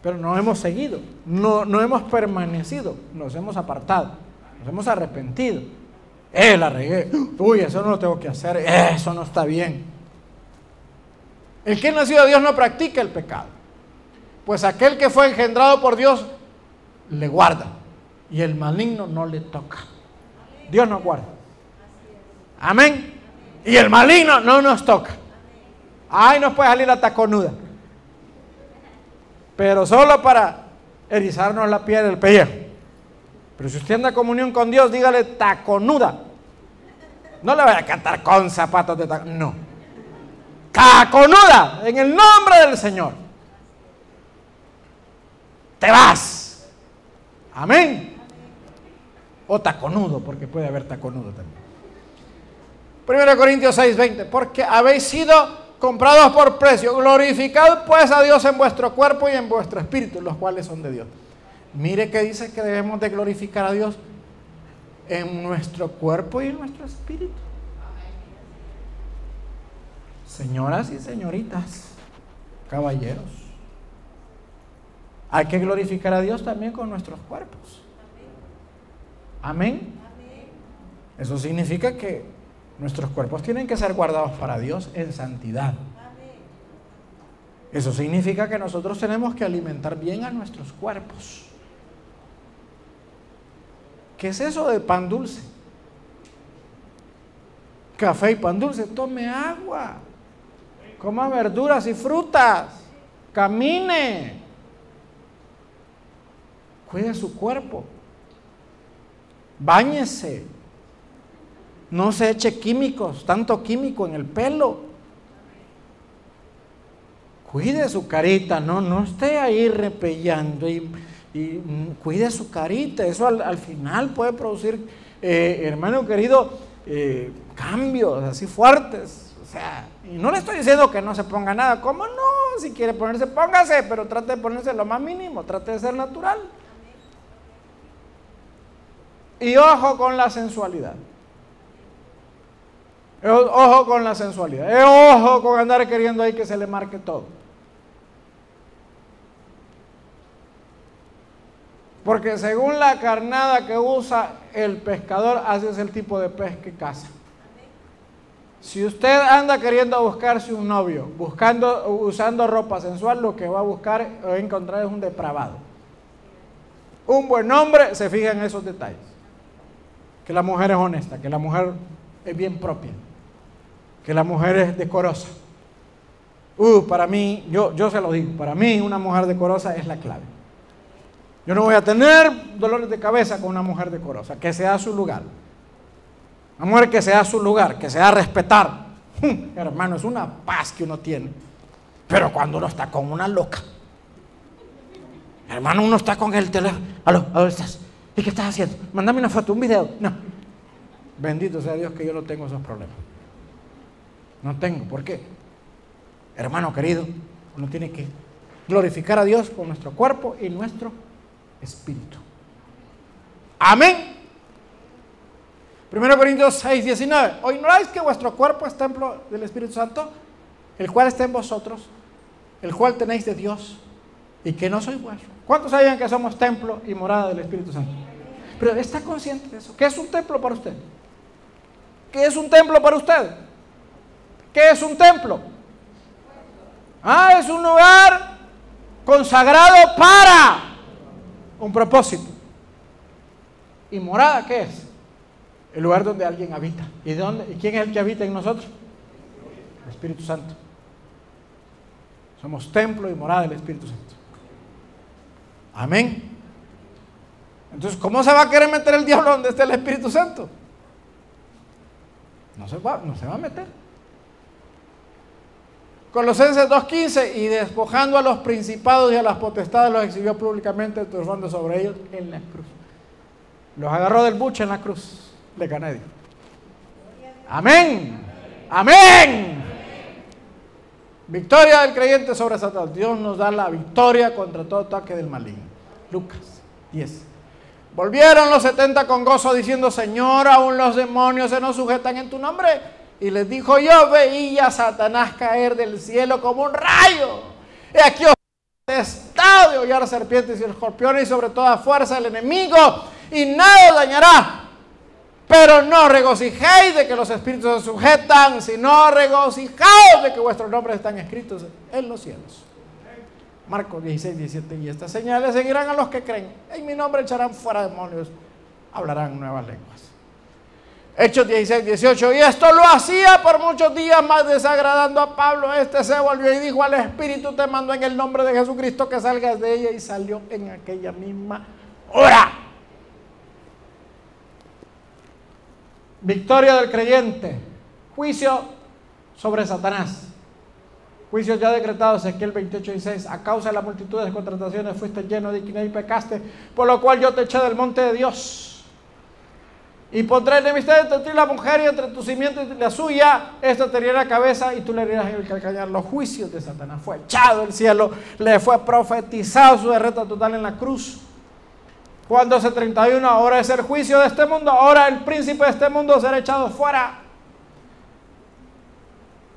Pero no hemos seguido. No, no hemos permanecido. Nos hemos apartado. Nos hemos arrepentido. Eh, la regué. Uy, eso no lo tengo que hacer. Eso no está bien. El que nació de Dios no practica el pecado. Pues aquel que fue engendrado por Dios le guarda. Y el maligno no le toca. Dios nos guarda. Amén. Y el maligno no nos toca. Ay, nos puede salir la taconuda. Pero solo para erizarnos la piel del pellejo. Pero si usted anda en comunión con Dios, dígale taconuda. No le vaya a cantar con zapatos de taconuda. No taconuda en el nombre del Señor. Te vas. Amén. O taconudo, porque puede haber taconudo también. 1 Corintios 6:20, porque habéis sido comprados por precio. Glorificad pues a Dios en vuestro cuerpo y en vuestro espíritu, los cuales son de Dios. Mire que dice que debemos de glorificar a Dios en nuestro cuerpo y en nuestro espíritu. Señoras y señoritas, caballeros, hay que glorificar a Dios también con nuestros cuerpos. Amén. Eso significa que nuestros cuerpos tienen que ser guardados para Dios en santidad. Eso significa que nosotros tenemos que alimentar bien a nuestros cuerpos. ¿Qué es eso de pan dulce? Café y pan dulce. Tome agua. Coma verduras y frutas. Camine. Cuide su cuerpo. Báñese. No se eche químicos, tanto químico en el pelo. Cuide su carita, no, no esté ahí repellando y, mm, cuide su carita. Eso al, final puede producir, eh, hermano querido, eh, cambios así fuertes. O sea, y no le estoy diciendo que no se ponga nada. ¿Cómo no? Si quiere ponerse, póngase, pero trate de ponerse lo más mínimo, trate de ser natural. Y ojo con la sensualidad. Ojo con la sensualidad. Ojo con andar queriendo ahí que se le marque todo. Porque según la carnada que usa el pescador, así es el tipo de pez que caza. Si usted anda queriendo buscarse un novio, buscando, usando ropa sensual, lo que va a buscar o encontrar es un depravado. Un buen hombre se fija en esos detalles. Que la mujer es honesta, que la mujer es bien propia, que la mujer es decorosa. Uh, para mí, yo, yo se lo digo, para mí una mujer decorosa es la clave. Yo no voy a tener dolores de cabeza con una mujer decorosa, que sea su lugar. Una mujer que sea su lugar, que sea respetar. Hermano, es una paz que uno tiene. Pero cuando uno está con una loca, hermano, uno está con el teléfono. Aló, ¿a dónde estás? ¿Y qué estás haciendo? Mándame una foto, un video. No. Bendito sea Dios que yo no tengo esos problemas. No tengo. ¿Por qué? Hermano querido, uno tiene que glorificar a Dios con nuestro cuerpo y nuestro espíritu. Amén. 1 Corintios 6, 19. ¿O ignoráis que vuestro cuerpo es templo del Espíritu Santo, el cual está en vosotros, el cual tenéis de Dios y que no soy vuestro? ¿Cuántos saben que somos templo y morada del Espíritu Santo? Pero está consciente de eso. ¿Qué es un templo para usted? ¿Qué es un templo para usted? ¿Qué es un templo? Ah, es un lugar consagrado para un propósito. ¿Y morada qué es? El lugar donde alguien habita. ¿Y, dónde, ¿Y quién es el que habita en nosotros? El Espíritu Santo. Somos templo y morada del Espíritu Santo. Amén. Entonces, ¿cómo se va a querer meter el diablo donde está el Espíritu Santo? No se va, no se va a meter. Colosenses 2.15, y despojando a los principados y a las potestades los exhibió públicamente, triunfando sobre ellos en la cruz. Los agarró del buche en la cruz de Canedio. Amén. Amén. Victoria del creyente sobre Satanás. Dios nos da la victoria contra todo ataque del maligno. Lucas 10. Volvieron los 70 con gozo diciendo, Señor, aún los demonios se nos sujetan en tu nombre. Y les dijo, yo veía a Satanás caer del cielo como un rayo. Y aquí os estado de hollar serpientes y escorpiones y sobre toda fuerza del enemigo. Y nada os dañará. Pero no regocijéis de que los espíritus se sujetan, sino regocijaos de que vuestros nombres están escritos en los cielos. Marcos 16, 17. Y estas señales seguirán a los que creen. En mi nombre echarán fuera demonios, hablarán nuevas lenguas. Hechos 16, 18. Y esto lo hacía por muchos días más desagradando a Pablo. Este se volvió y dijo al Espíritu, te mando en el nombre de Jesucristo que salgas de ella. Y salió en aquella misma hora. Victoria del creyente. Juicio sobre Satanás. Juicio ya decretado, Ezequiel 28, 16. A causa de la multitud de contrataciones fuiste lleno de iniquidad y pecaste, por lo cual yo te eché del monte de Dios y pondré enemistad entre ti y la mujer y entre tu simiente y la suya. Esta te la cabeza y tú le herirás el calcañar. Los juicios de Satanás. Fue echado del cielo. Le fue profetizado su derrota total en la cruz. Juan 12:31. Ahora es el juicio de este mundo. Ahora el príncipe de este mundo será echado fuera.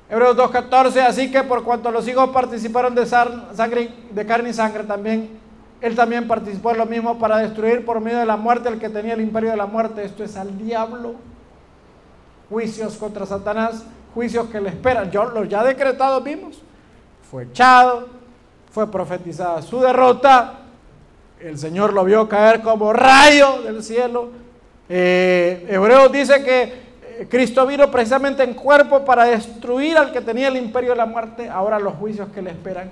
Hebreos 2.14, así que por cuanto los hijos participaron de, sangre, de carne y sangre, también él también participó en lo mismo para destruir por medio de la muerte el que tenía el imperio de la muerte, esto es al diablo. Juicios contra Satanás, juicios que le esperan. Yo los ya decretados vimos. Fue echado, fue profetizada su derrota, el Señor lo vio caer como rayo del cielo. Eh, Hebreos dice que eh, Cristo vino precisamente en cuerpo para destruir al que tenía el imperio de la muerte, ahora los juicios que le esperan.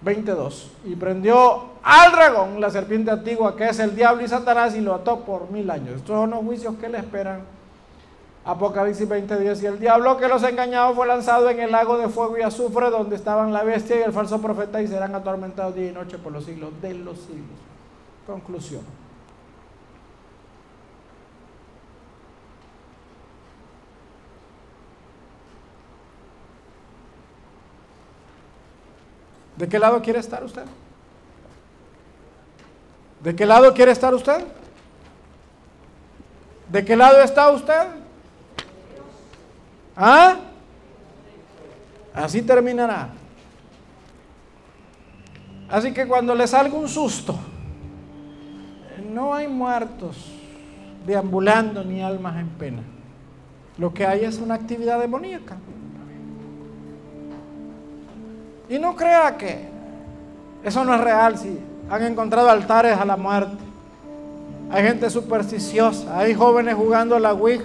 22. Y prendió al dragón, la serpiente antigua, que es el diablo y Satanás, y lo ató por mil años. Estos son los juicios que le esperan. Apocalipsis 20:10. Y el diablo que los engañaba fue lanzado en el lago de fuego y azufre, donde estaban la bestia y el falso profeta, y serán atormentados día y noche por los siglos de los siglos. Conclusión. ¿De qué lado quiere estar usted? ¿De qué lado quiere estar usted? ¿De qué lado está usted? ¿Ah? Así terminará. Así que cuando le salga un susto, no hay muertos deambulando ni almas en pena. Lo que hay es una actividad demoníaca. Y no crea que eso no es real si han encontrado altares a la muerte. Hay gente supersticiosa, hay jóvenes jugando la Ouija.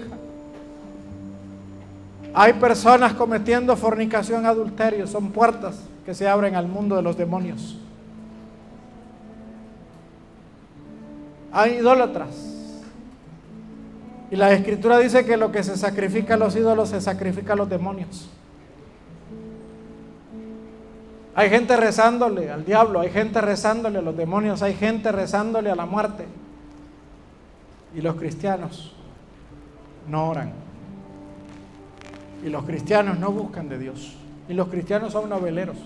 Hay personas cometiendo fornicación, adulterio. Son puertas que se abren al mundo de los demonios. Hay idólatras. Y la escritura dice que lo que se sacrifica a los ídolos se sacrifica a los demonios. Hay gente rezándole al diablo, hay gente rezándole a los demonios, hay gente rezándole a la muerte. Y los cristianos no oran. Y los cristianos no buscan de Dios. Y los cristianos son noveleros.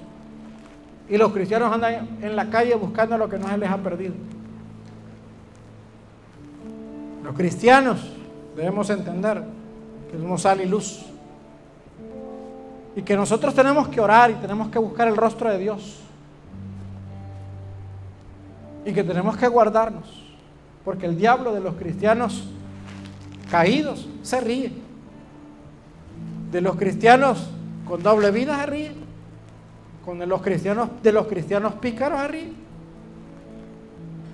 Y los cristianos andan en la calle buscando lo que no se les ha perdido. Los cristianos debemos entender que somos sal y luz. Y que nosotros tenemos que orar y tenemos que buscar el rostro de Dios. Y que tenemos que guardarnos. Porque el diablo de los cristianos caídos se ríe. De los cristianos con doble vida se ríe. Con los cristianos, de los cristianos pícaros se ríe.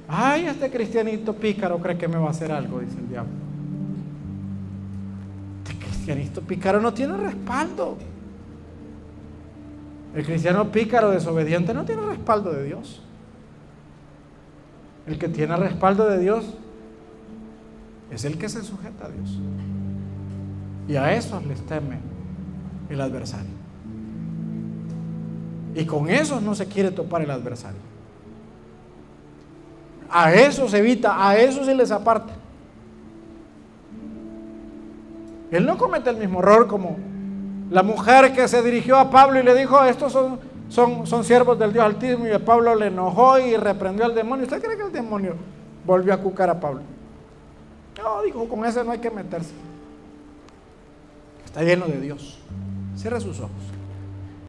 Ay, este cristianito pícaro cree que me va a hacer algo, dice el diablo. Este cristianito pícaro no tiene respaldo. El cristiano pícaro, desobediente, no tiene respaldo de Dios. El que tiene respaldo de Dios es el que se sujeta a Dios. Y a eso les teme el adversario. Y con esos no se quiere topar el adversario. A eso se evita, a eso se les aparta. Él no comete el mismo error como la mujer que se dirigió a Pablo y le dijo, estos son, son, son siervos del Dios Altísimo, y Pablo le enojó y reprendió al demonio. ¿Usted cree que el demonio volvió a cucar a Pablo? No, dijo, con ese no hay que meterse. Está lleno de Dios. Cierra sus ojos.